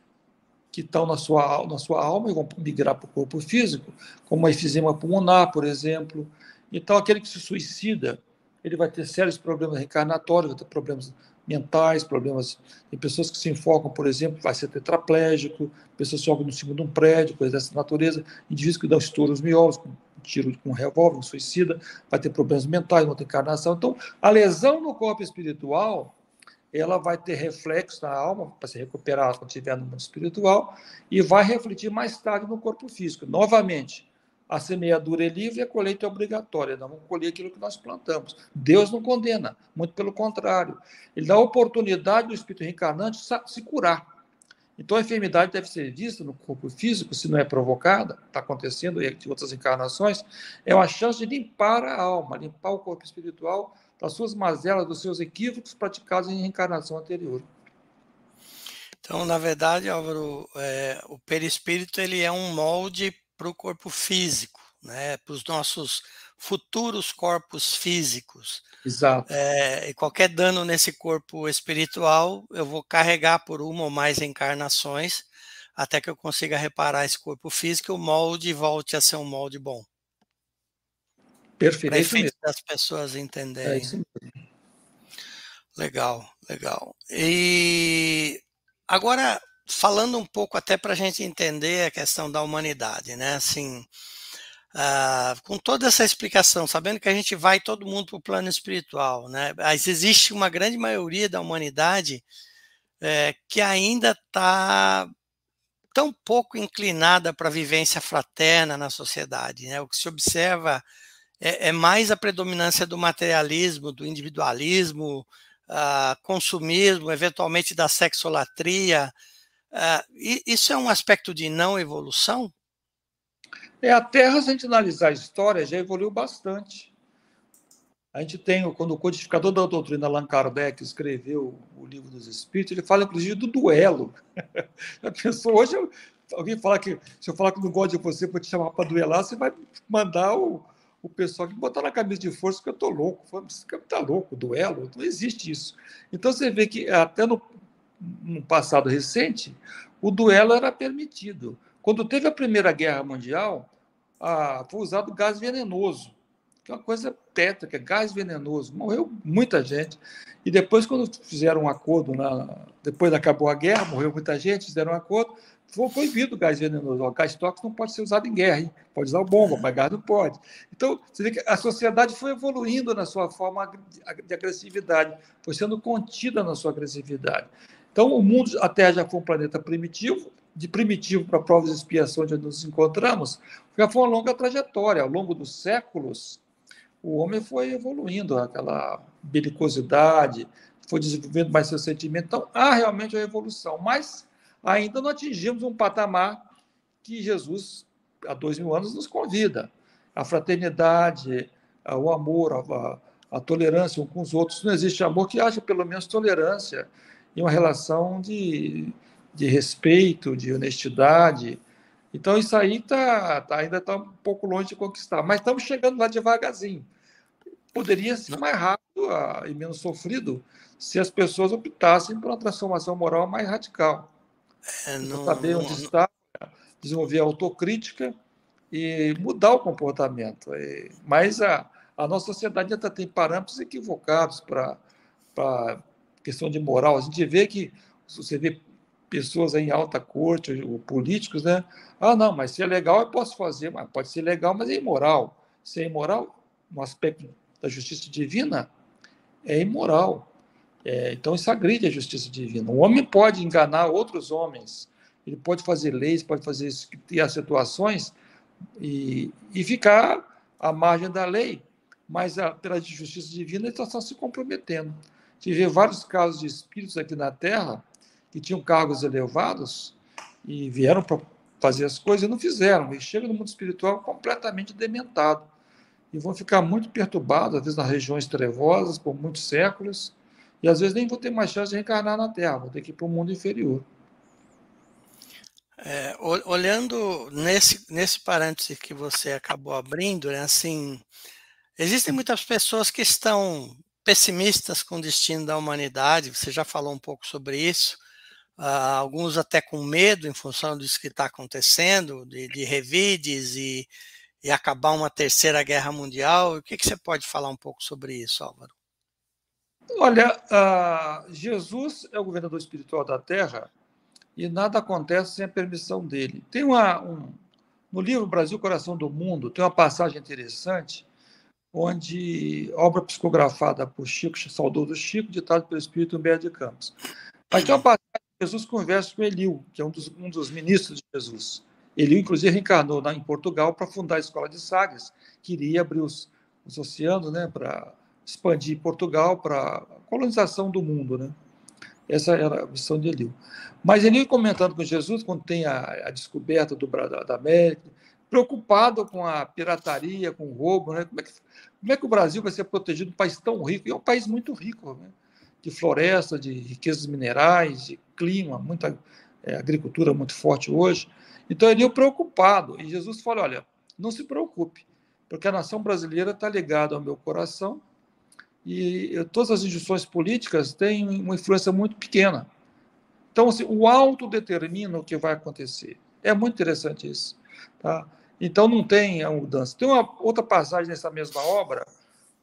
que estão na sua, na sua alma e vão migrar para o corpo físico, como a efizema pulmonar, por exemplo. Então, aquele que se suicida, ele vai ter sérios problemas reencarnatórios, vai ter problemas mentais, problemas. Tem pessoas que se enfocam, por exemplo, vai ser tetraplégico, pessoas sobem no cima de um prédio, coisas dessa natureza, indivíduos que dão estouros miolos, com tiro com um revólver, um suicida, vai ter problemas mentais, vai ter encarnação. Então, a lesão no corpo espiritual, ela vai ter reflexo na alma, para se recuperar quando estiver no mundo espiritual, e vai refletir mais tarde no corpo físico. Novamente, a semeadura é livre e a colheita é obrigatória. Nós vamos colher aquilo que nós plantamos. Deus não condena, muito pelo contrário. Ele dá a oportunidade do espírito reencarnante se curar. Então a enfermidade deve ser vista no corpo físico, se não é provocada, está acontecendo em outras encarnações, é uma chance de limpar a alma, limpar o corpo espiritual das suas mazelas, dos seus equívocos praticados em reencarnação anterior. Então, na verdade, Álvaro, é, o perispírito ele é um molde para o corpo físico, né? para os nossos futuros corpos físicos. Exato. É, e qualquer dano nesse corpo espiritual, eu vou carregar por uma ou mais encarnações até que eu consiga reparar esse corpo físico e o molde volte a ser um molde bom. Perfeito. Para é das pessoas entenderem. É isso mesmo. Legal, legal. E agora, falando um pouco até para a gente entender a questão da humanidade, né? Assim, uh, com toda essa explicação, sabendo que a gente vai todo mundo para o plano espiritual, né? Mas existe uma grande maioria da humanidade é, que ainda está tão pouco inclinada para a vivência fraterna na sociedade. Né? O que se observa é, é mais a predominância do materialismo, do individualismo, uh, consumismo, eventualmente da sexolatria. Uh, isso é um aspecto de não evolução? É, a Terra, se a gente analisar a história, já evoluiu bastante. A gente tem, quando o codificador da doutrina Allan Kardec escreveu o livro dos Espíritos, ele fala inclusive do duelo. A pessoa hoje, alguém fala que se eu falar que não gosto de você para te chamar para duelar, você vai mandar o, o pessoal que botar na camisa de força que eu estou louco. Você está louco, duelo? Não existe isso. Então você vê que até no, no passado recente, o duelo era permitido. Quando teve a Primeira Guerra Mundial, ah, foi usado gás venenoso, que é uma coisa tétrica, gás venenoso. Morreu muita gente. E depois, quando fizeram um acordo, na, depois acabou a guerra, morreu muita gente, fizeram um acordo, foi proibido o gás venenoso. O gás tóxico não pode ser usado em guerra, hein? pode usar bomba, mas gás não pode. Então, você vê que a sociedade foi evoluindo na sua forma de agressividade, foi sendo contida na sua agressividade. Então, o mundo, a Terra já foi um planeta primitivo, de primitivo para provas de expiação onde nos encontramos, já foi uma longa trajetória. Ao longo dos séculos, o homem foi evoluindo, aquela belicosidade, foi desenvolvendo mais seu sentimento. Então, há realmente uma evolução, mas ainda não atingimos um patamar que Jesus, há dois mil anos, nos convida. A fraternidade, o amor, a, a tolerância uns com os outros. Não existe amor que haja pelo menos tolerância e uma relação de, de respeito, de honestidade. Então, isso aí tá, tá ainda está um pouco longe de conquistar, mas estamos chegando lá devagarzinho. Poderia ser mais rápido ah, e menos sofrido se as pessoas optassem por uma transformação moral mais radical. É, não, saber onde não... está, desenvolver a autocrítica e mudar o comportamento. Mas a, a nossa sociedade ainda tem parâmetros equivocados para questão de moral. A gente vê que você vê pessoas em alta corte, ou políticos, né? Ah, não, mas se é legal eu posso fazer, mas pode ser legal, mas é imoral. Se é imoral, no aspecto da justiça divina, é imoral. É, então, isso agride a justiça divina. O homem pode enganar outros homens, ele pode fazer leis, pode fazer criar situações e, e ficar à margem da lei, mas a, pela justiça divina ele está se comprometendo. Tive vários casos de espíritos aqui na Terra que tinham cargos elevados e vieram para fazer as coisas e não fizeram, e chegam no mundo espiritual completamente dementado. E vão ficar muito perturbados, às vezes nas regiões trevosas, por muitos séculos, e às vezes nem vou ter mais chance de reencarnar na Terra, vou ter que ir para o mundo inferior. É, olhando nesse, nesse parêntese que você acabou abrindo, né, assim, existem muitas pessoas que estão pessimistas com o destino da humanidade, você já falou um pouco sobre isso, uh, alguns até com medo em função disso que está acontecendo, de, de revides e, e acabar uma terceira guerra mundial. O que, que você pode falar um pouco sobre isso, Álvaro? Olha, uh, Jesus é o governador espiritual da Terra e nada acontece sem a permissão dele. Tem uma, um, no livro Brasil, Coração do Mundo, tem uma passagem interessante onde obra psicografada por Chico, saudoso Chico, ditado pelo Espírito Humberto de Campos. Mas tem uma passagem Jesus conversa com Eliu, que é um dos, um dos ministros de Jesus. Eliu, inclusive, reencarnou em Portugal para fundar a Escola de Sagres, que iria abrir os, os oceanos né, para expandir Portugal para colonização do mundo. Né? Essa era a missão de Eliu. Mas Eliu, comentando com Jesus, quando tem a, a descoberta do, da América, preocupado com a pirataria, com o roubo, né? como, é que, como é que o Brasil vai ser protegido um país tão rico? E é um país muito rico, né? de floresta, de riquezas minerais, de clima, muita é, agricultura muito forte hoje. Então ele é preocupado. E Jesus fala: olha, não se preocupe, porque a nação brasileira está ligada ao meu coração e todas as instituições políticas têm uma influência muito pequena. Então, assim, o alto determina o que vai acontecer. É muito interessante isso. Tá? Então, não tem a mudança. Tem uma outra passagem nessa mesma obra,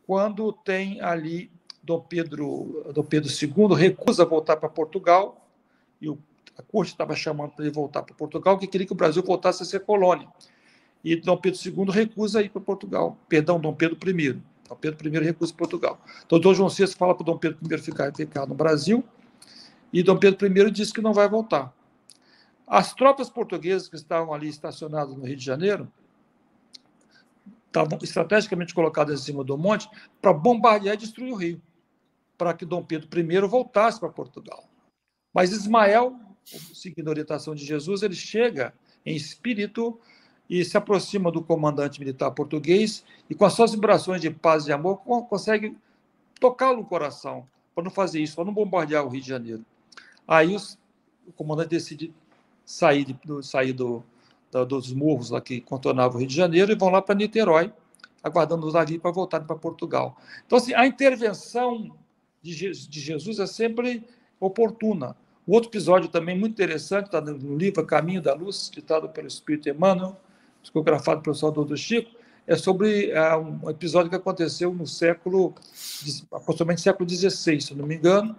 quando tem ali Dom Pedro, Dom Pedro II recusa voltar para Portugal, e o, a corte estava chamando para ele voltar para Portugal, que queria que o Brasil voltasse a ser colônia. E Dom Pedro II recusa ir para Portugal. Perdão, Dom Pedro I. Dom Pedro I recusa Portugal. Então, Dom João VI fala para Dom Pedro I ficar, ficar no Brasil, e Dom Pedro I diz que não vai voltar. As tropas portuguesas que estavam ali estacionadas no Rio de Janeiro estavam estrategicamente colocadas em cima do monte para bombardear e destruir o Rio, para que Dom Pedro I voltasse para Portugal. Mas Ismael, seguindo a orientação de Jesus, ele chega em espírito e se aproxima do comandante militar português e, com as suas vibrações de paz e amor, consegue tocá-lo no coração, para não fazer isso, para não bombardear o Rio de Janeiro. Aí os, o comandante decide sair, do, sair do, da, dos morros lá que contornavam o Rio de Janeiro e vão lá para Niterói, aguardando os navios para voltarem para Portugal. Então, assim, a intervenção de, de Jesus é sempre oportuna. O outro episódio também muito interessante, está no livro Caminho da Luz, ditado pelo Espírito Emmanuel, psicografado pelo Salvador do Chico, é sobre é, um episódio que aconteceu no século, aproximadamente século XVI, se não me engano,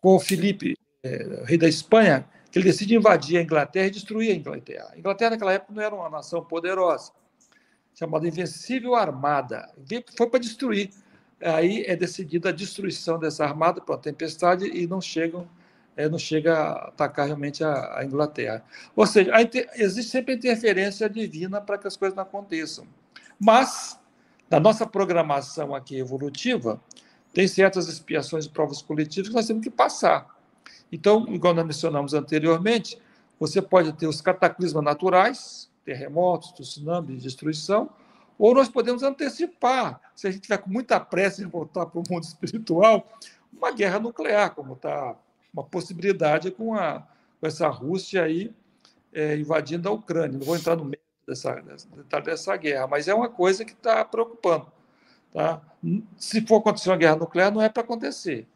com o Felipe, é, rei da Espanha, que ele decide invadir a Inglaterra e destruir a Inglaterra. A Inglaterra, naquela época, não era uma nação poderosa, chamada Invencível Armada. Foi para destruir. Aí é decidida a destruição dessa armada uma tempestade e não chegam é, não chega a atacar realmente a, a Inglaterra. Ou seja, inter, existe sempre interferência divina para que as coisas não aconteçam. Mas, na nossa programação aqui evolutiva, tem certas expiações e provas coletivas que nós temos que passar. Então, igual nós mencionamos anteriormente, você pode ter os cataclismas naturais, terremotos, tsunamis, destruição, ou nós podemos antecipar, se a gente tiver com muita pressa em voltar para o mundo espiritual, uma guerra nuclear, como está uma possibilidade com, a, com essa Rússia aí é, invadindo a Ucrânia. Não vou entrar no meio dessa, dessa, dessa guerra, mas é uma coisa que está preocupando. Tá? Se for acontecer uma guerra nuclear, não é para acontecer.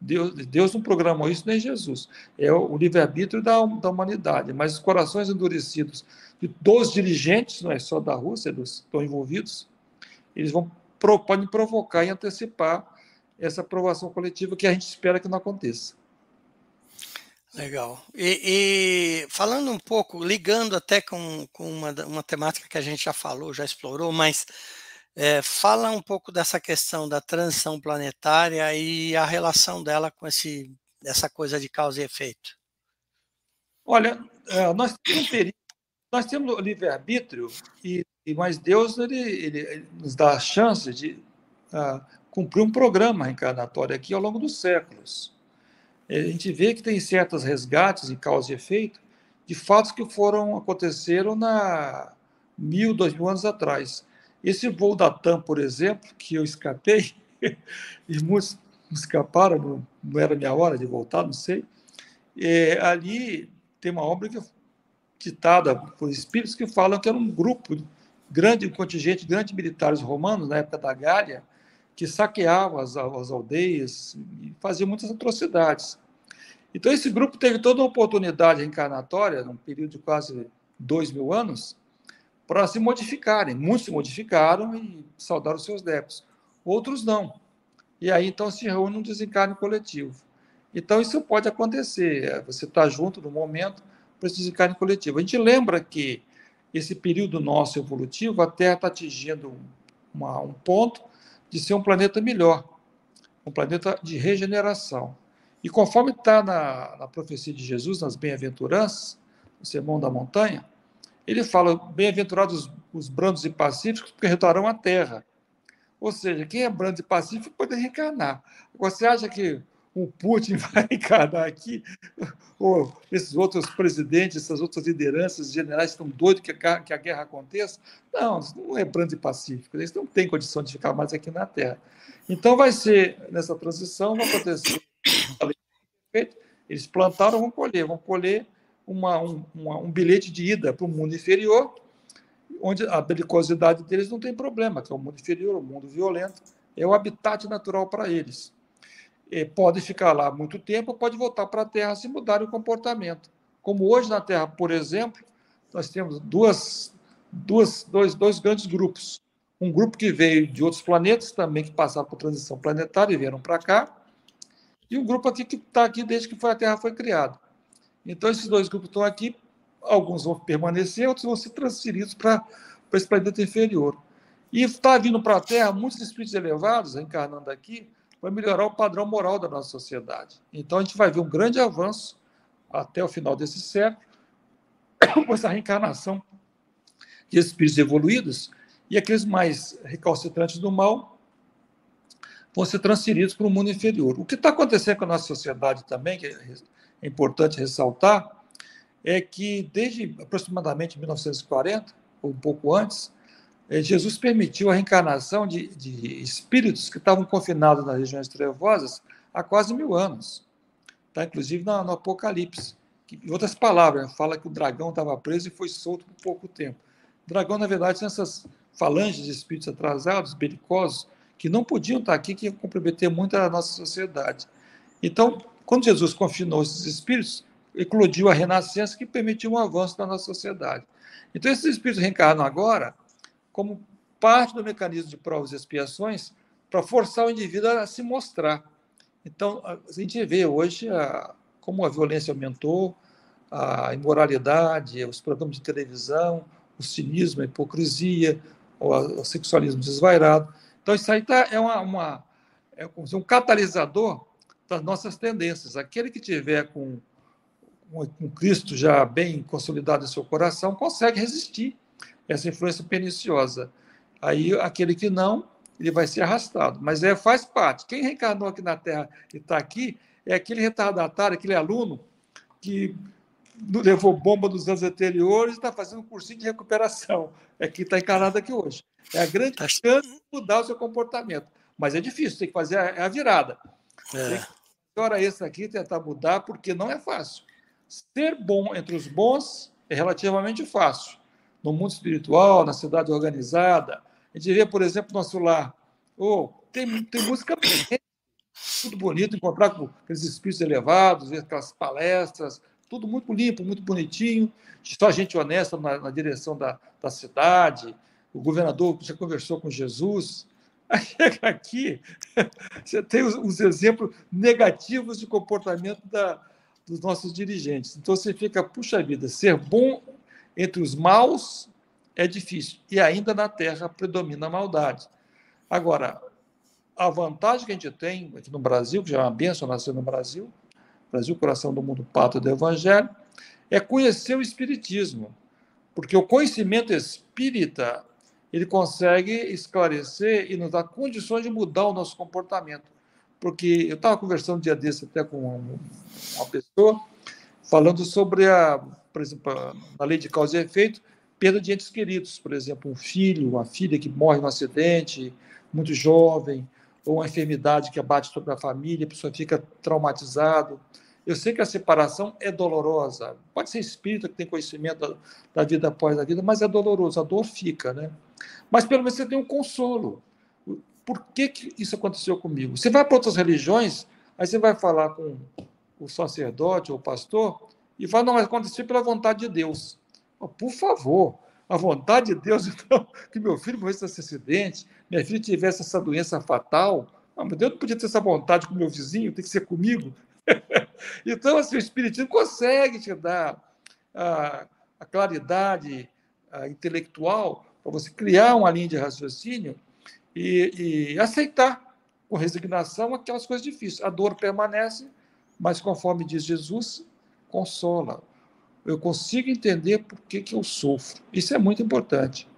Deus, Deus não programou isso, nem Jesus. É o livre-arbítrio da, da humanidade. Mas os corações endurecidos de, dos dirigentes, não é só da Rússia, dos estão envolvidos, eles vão, podem provocar e antecipar essa aprovação coletiva que a gente espera que não aconteça. Legal. E, e, falando um pouco, ligando até com, com uma, uma temática que a gente já falou, já explorou, mas é, fala um pouco dessa questão da transição planetária e a relação dela com esse, essa coisa de causa e efeito. Olha, é, nós temos, nós temos o livre-arbítrio, e, mas Deus ele, ele, ele, nos dá a chance de uh, cumprir um programa reencarnatório aqui ao longo dos séculos. A gente vê que tem certos resgates em causa e efeito de fatos que foram aconteceram na mil, dois mil anos atrás. Esse voo da TAM, por exemplo, que eu escapei, e muitos escaparam, não, era minha hora de voltar, não sei. É, ali tem uma obra que, ditada por espíritos que falam que era um grupo grande, um contingente grande de militares romanos, na época da Gália, que saqueavam as, as aldeias e faziam muitas atrocidades. Então, esse grupo teve toda uma oportunidade reencarnatória, num período de quase dois mil anos, para se modificarem. Muitos se modificaram e saudaram seus débitos, outros não. E aí então se reúne um desencarne coletivo. Então isso pode acontecer, é, você está junto no momento para esse desencarne coletivo. A gente lembra que esse período nosso evolutivo, a Terra está atingindo uma, um ponto de ser um planeta melhor, um planeta de regeneração. E conforme está na, na profecia de Jesus, nas bem-aventuranças, no Sermão da Montanha, ele fala: bem-aventurados os brandos e pacíficos, porque retornarão à terra. Ou seja, quem é brando e pacífico pode reencarnar. Você acha que o Putin vai reencarnar aqui? Ou esses outros presidentes, essas outras lideranças, generais estão doidos que a, que a guerra aconteça? Não, não é brando e pacífico. Eles não têm condição de ficar mais aqui na Terra. Então vai ser, nessa transição, vai acontecer. Eles plantaram, vão colher, vão colher uma, um, uma, um bilhete de ida para o mundo inferior, onde a belicosidade deles não tem problema, que é o mundo inferior, o mundo violento, é o habitat natural para eles. E pode ficar lá muito tempo, pode voltar para a Terra se mudar o comportamento. Como hoje na Terra, por exemplo, nós temos duas, duas, dois, dois grandes grupos. Um grupo que veio de outros planetas, também que passaram por transição planetária e vieram para cá, e um grupo aqui que está aqui desde que a Terra foi criada. Então, esses dois grupos estão aqui, alguns vão permanecer, outros vão ser transferidos para esse planeta inferior. E está vindo para a Terra muitos espíritos elevados, encarnando aqui, para melhorar o padrão moral da nossa sociedade. Então, a gente vai ver um grande avanço até o final desse século, com essa reencarnação de espíritos evoluídos, e aqueles mais recalcitrantes do mal vão ser transferidos para o mundo inferior. O que está acontecendo com a nossa sociedade também, que é importante ressaltar, é que desde aproximadamente 1940, ou um pouco antes, é, Jesus permitiu a reencarnação de, de espíritos que estavam confinados nas regiões trevosas há quase mil anos. Tá? Inclusive no, no Apocalipse. Que, em outras palavras, fala que o dragão estava preso e foi solto por pouco tempo. O dragão, na verdade, são essas falanges de espíritos atrasados, belicosos, que não podiam estar aqui, que iam comprometer muito a nossa sociedade. Então, quando Jesus confinou esses espíritos, eclodiu a renascença que permitiu um avanço na nossa sociedade. Então, esses espíritos reencarnam agora como parte do mecanismo de provas e expiações para forçar o indivíduo a se mostrar. Então, a gente vê hoje a, como a violência aumentou, a imoralidade, os programas de televisão, o cinismo, a hipocrisia, o, o sexualismo desvairado. Então, isso aí tá, é, uma, uma é um catalisador das nossas tendências. Aquele que tiver com, com Cristo já bem consolidado em seu coração consegue resistir essa influência perniciosa. Aí aquele que não, ele vai ser arrastado. Mas é, faz parte. Quem reencarnou aqui na Terra e está aqui é aquele retardatário, aquele aluno que levou bomba dos anos anteriores e está fazendo um cursinho de recuperação. É que está encarnado aqui hoje. É a grande tá chance de mudar o seu comportamento. Mas é difícil, tem que fazer a, a virada. É. Agora, esse aqui tentar mudar, porque não é fácil. Ser bom entre os bons é relativamente fácil no mundo espiritual, na cidade organizada. A gente vê, por exemplo, nosso lar. Oh, tem, tem música tudo bonito, encontrar com aqueles espíritos elevados, ver aquelas palestras, tudo muito limpo, muito bonitinho, só gente honesta na, na direção da, da cidade. O governador já conversou com Jesus. Aí chega aqui, você tem os, os exemplos negativos de comportamento da, dos nossos dirigentes. Então você fica, puxa vida, ser bom entre os maus é difícil. E ainda na terra predomina a maldade. Agora, a vantagem que a gente tem aqui no Brasil, que já é uma bênção nascer no Brasil, Brasil, coração do mundo, pátria do Evangelho, é conhecer o Espiritismo. Porque o conhecimento espírita, ele consegue esclarecer e nos dar condições de mudar o nosso comportamento. Porque eu estava conversando um dia desse até com uma pessoa, falando sobre a por exemplo, na lei de causa e efeito, perda de entes queridos, por exemplo, um filho, uma filha que morre no acidente, muito jovem, ou uma enfermidade que abate sobre a família, a pessoa fica traumatizado. Eu sei que a separação é dolorosa. Pode ser espírita que tem conhecimento da, da vida após a vida, mas é doloroso, a dor fica, né? Mas pelo menos você tem um consolo. Por que, que isso aconteceu comigo? Você vai para outras religiões, aí você vai falar com o sacerdote ou o pastor, e fala, não, vai acontecer pela vontade de Deus. Por favor, a vontade de Deus, então, que meu filho morresse nesse acidente, minha filha tivesse essa doença fatal. Ah, mas Deus não podia ter essa vontade com meu vizinho, tem que ser comigo. então, assim, o Espiritismo consegue te dar a, a claridade a intelectual para você criar uma linha de raciocínio e, e aceitar com resignação aquelas coisas difíceis. A dor permanece, mas conforme diz Jesus, consola. Eu consigo entender por que, que eu sofro. Isso é muito importante.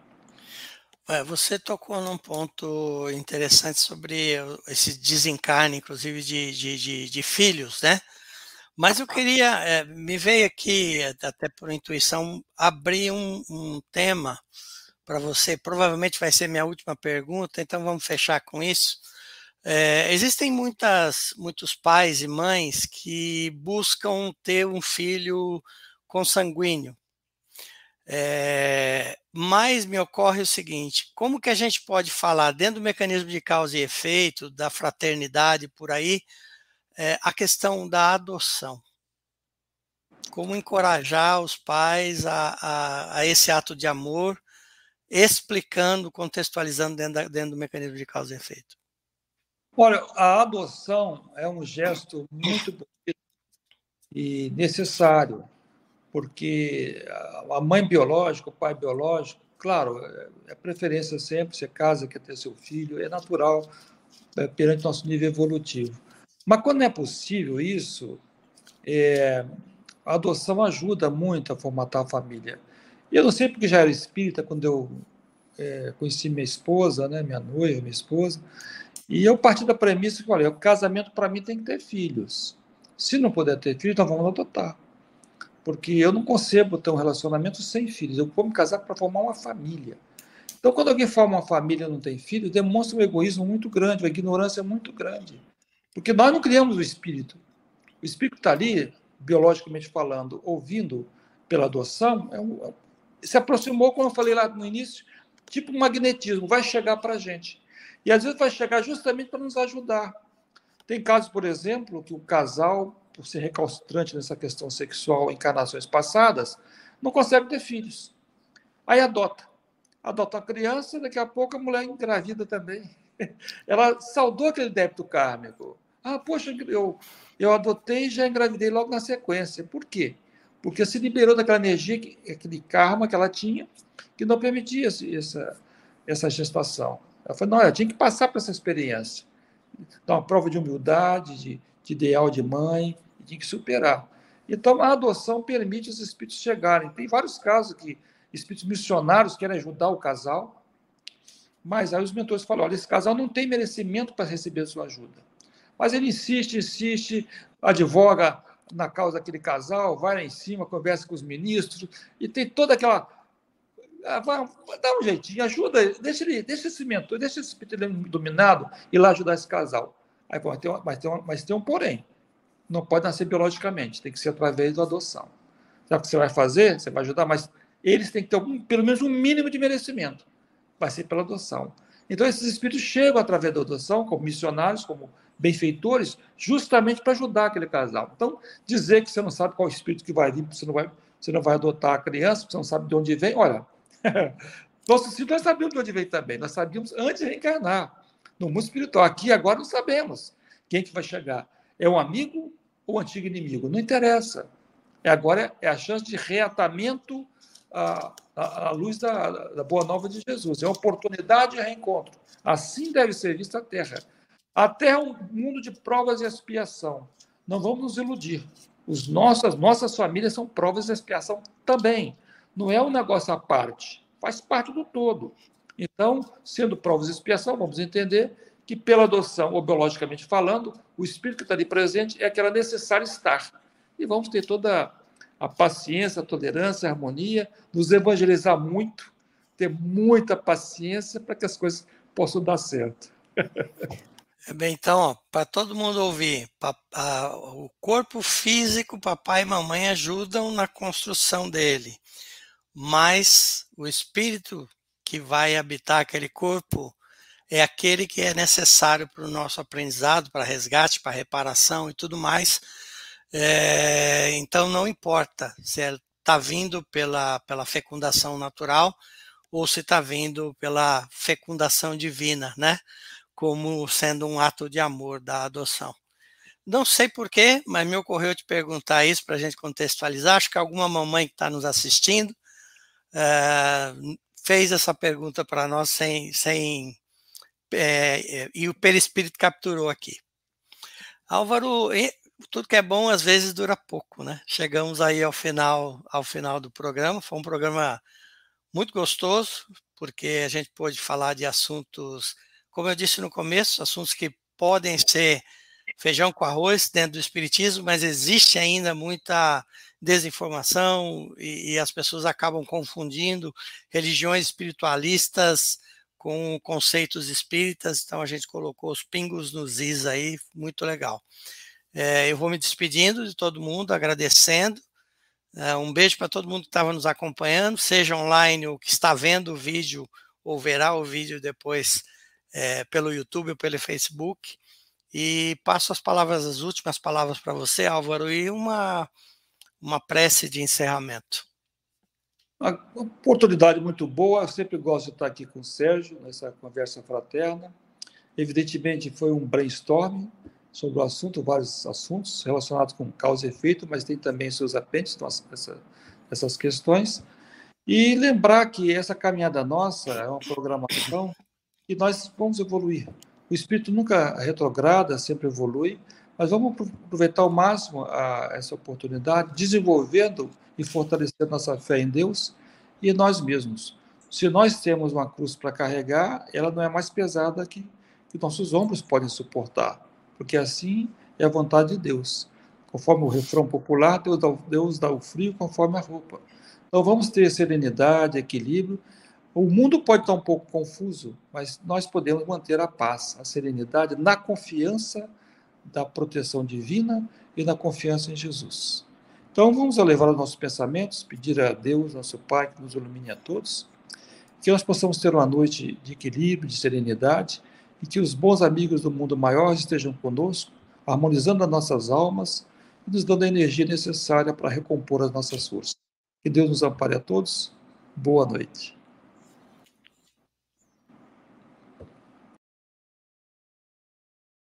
É, você tocou num ponto interessante sobre esse desencarne, inclusive, de, de, de, de filhos, né? Mas eu queria, é, me veio aqui, até por intuição, abrir um, um tema para você. Provavelmente vai ser minha última pergunta, então vamos fechar com isso. É, existem muitas, muitos pais e mães que buscam ter um filho consanguíneo. É, mas me ocorre o seguinte: como que a gente pode falar, dentro do mecanismo de causa e efeito, da fraternidade por aí, é, a questão da adoção? Como encorajar os pais a, a, a esse ato de amor, explicando, contextualizando dentro, da, dentro do mecanismo de causa e efeito? Olha, a adoção é um gesto muito bonito e necessário, porque a mãe biológica, o pai biológico, claro, é preferência sempre, você casa, quer ter seu filho, é natural é, perante nosso nível evolutivo. Mas quando é possível isso, é, a adoção ajuda muito a formatar a família. Eu não sei porque já era espírita quando eu é, conheci minha esposa, né, minha noiva, minha esposa, e eu parti da premissa que, olha, o casamento para mim tem que ter filhos. Se não puder ter filhos, então vamos adotar. Porque eu não concebo ter um relacionamento sem filhos. Eu vou me casar para formar uma família. Então, quando alguém forma uma família e não tem filhos, demonstra um egoísmo muito grande, uma ignorância muito grande. Porque nós não criamos o espírito. O espírito está ali, biologicamente falando, ouvindo pela adoção, é um, é se aproximou, como eu falei lá no início, tipo um magnetismo, vai chegar para a gente. E às vezes vai chegar justamente para nos ajudar. Tem casos, por exemplo, que o casal, por ser recalcitrante nessa questão sexual em encarnações passadas, não consegue ter filhos. Aí adota. Adota a criança, daqui a pouco a mulher engravida também. Ela saudou aquele débito kármico. Ah, poxa, eu, eu adotei e já engravidei logo na sequência. Por quê? Porque se liberou daquela energia, aquele karma que ela tinha, que não permitia essa, essa gestação. Ela falou, não, eu tinha que passar por essa experiência. Então, uma prova de humildade, de, de ideal de mãe, tinha que superar. Então, a adoção permite os espíritos chegarem. Tem vários casos que espíritos missionários querem ajudar o casal, mas aí os mentores falam, olha, esse casal não tem merecimento para receber a sua ajuda. Mas ele insiste, insiste, advoga na causa daquele casal, vai lá em cima, conversa com os ministros, e tem toda aquela ah, vai, dá um jeitinho, ajuda, deixa ele, deixa esse mentor, deixa esse espírito dominado ir lá ajudar esse casal. Aí, pô, tem mas, tem um, mas tem um porém. Não pode nascer biologicamente, tem que ser através da adoção. Sabe o que você vai fazer? Você vai ajudar, mas eles têm que ter pelo menos um mínimo de merecimento. Vai ser pela adoção. Então, esses espíritos chegam através da adoção, como missionários, como benfeitores, justamente para ajudar aquele casal. Então, dizer que você não sabe qual espírito que vai vir, você não vai, você não vai adotar a criança, você não sabe de onde vem, olha, Nossos filhos nós sabíamos de onde veio também, nós sabíamos antes de reencarnar. No mundo espiritual, aqui agora não sabemos quem que vai chegar. É um amigo ou um antigo inimigo? Não interessa. É agora é a chance de reatamento à, à, à luz da, da, boa nova de Jesus. É uma oportunidade de reencontro. Assim deve ser vista a Terra. A Terra é um mundo de provas e expiação. Não vamos nos iludir. Os nossas, nossas famílias são provas e expiação também. Não é um negócio à parte, faz parte do todo. Então, sendo provas de expiação, vamos entender que, pela adoção, ou biologicamente falando, o espírito que está ali presente é aquela necessária estar. E vamos ter toda a paciência, a tolerância, a harmonia, nos evangelizar muito, ter muita paciência para que as coisas possam dar certo. É bem, então, para todo mundo ouvir, o corpo físico, papai e mamãe ajudam na construção dele mas o espírito que vai habitar aquele corpo é aquele que é necessário para o nosso aprendizado, para resgate, para reparação e tudo mais. É, então não importa se está vindo pela, pela fecundação natural ou se está vindo pela fecundação divina, né? Como sendo um ato de amor da adoção. Não sei porquê, mas me ocorreu te perguntar isso para a gente contextualizar. Acho que alguma mamãe que está nos assistindo uh, fez essa pergunta para nós sem, sem é, e o perispírito capturou aqui. Álvaro, tudo que é bom às vezes dura pouco, né? Chegamos aí ao final, ao final do programa. Foi um programa muito gostoso, porque a gente pôde falar de assuntos, como eu disse no começo, assuntos que podem ser feijão com arroz dentro do espiritismo, mas existe ainda muita desinformação e, e as pessoas acabam confundindo religiões espiritualistas com conceitos espíritas, então a gente colocou os pingos nos is aí, muito legal. É, eu vou me despedindo de todo mundo, agradecendo. É, um beijo para todo mundo que estava nos acompanhando, seja online ou que está vendo o vídeo ou verá o vídeo depois é, pelo YouTube ou pelo Facebook. E passo as palavras, as últimas palavras para você, Álvaro, e uma, uma prece de encerramento. Uma oportunidade muito boa, sempre gosto de estar aqui com o Sérgio, nessa conversa fraterna. Evidentemente, foi um brainstorm sobre o assunto, vários assuntos relacionados com causa e efeito, mas tem também seus apêndices, então, essa, essas questões. E lembrar que essa caminhada nossa é uma programação e nós vamos evoluir. O espírito nunca retrograda, sempre evolui, mas vamos aproveitar ao máximo a, essa oportunidade, desenvolvendo e fortalecer nossa fé em Deus e nós mesmos. Se nós temos uma cruz para carregar, ela não é mais pesada que, que nossos ombros podem suportar, porque assim é a vontade de Deus. Conforme o refrão popular, Deus dá, Deus dá o frio conforme a roupa. Então vamos ter serenidade, equilíbrio. O mundo pode estar um pouco confuso, mas nós podemos manter a paz, a serenidade, na confiança da proteção divina e na confiança em Jesus. Então vamos elevar os nossos pensamentos, pedir a Deus, nosso Pai, que nos ilumine a todos, que nós possamos ter uma noite de equilíbrio, de serenidade, e que os bons amigos do mundo maior estejam conosco, harmonizando as nossas almas e nos dando a energia necessária para recompor as nossas forças. Que Deus nos ampare a todos. Boa noite.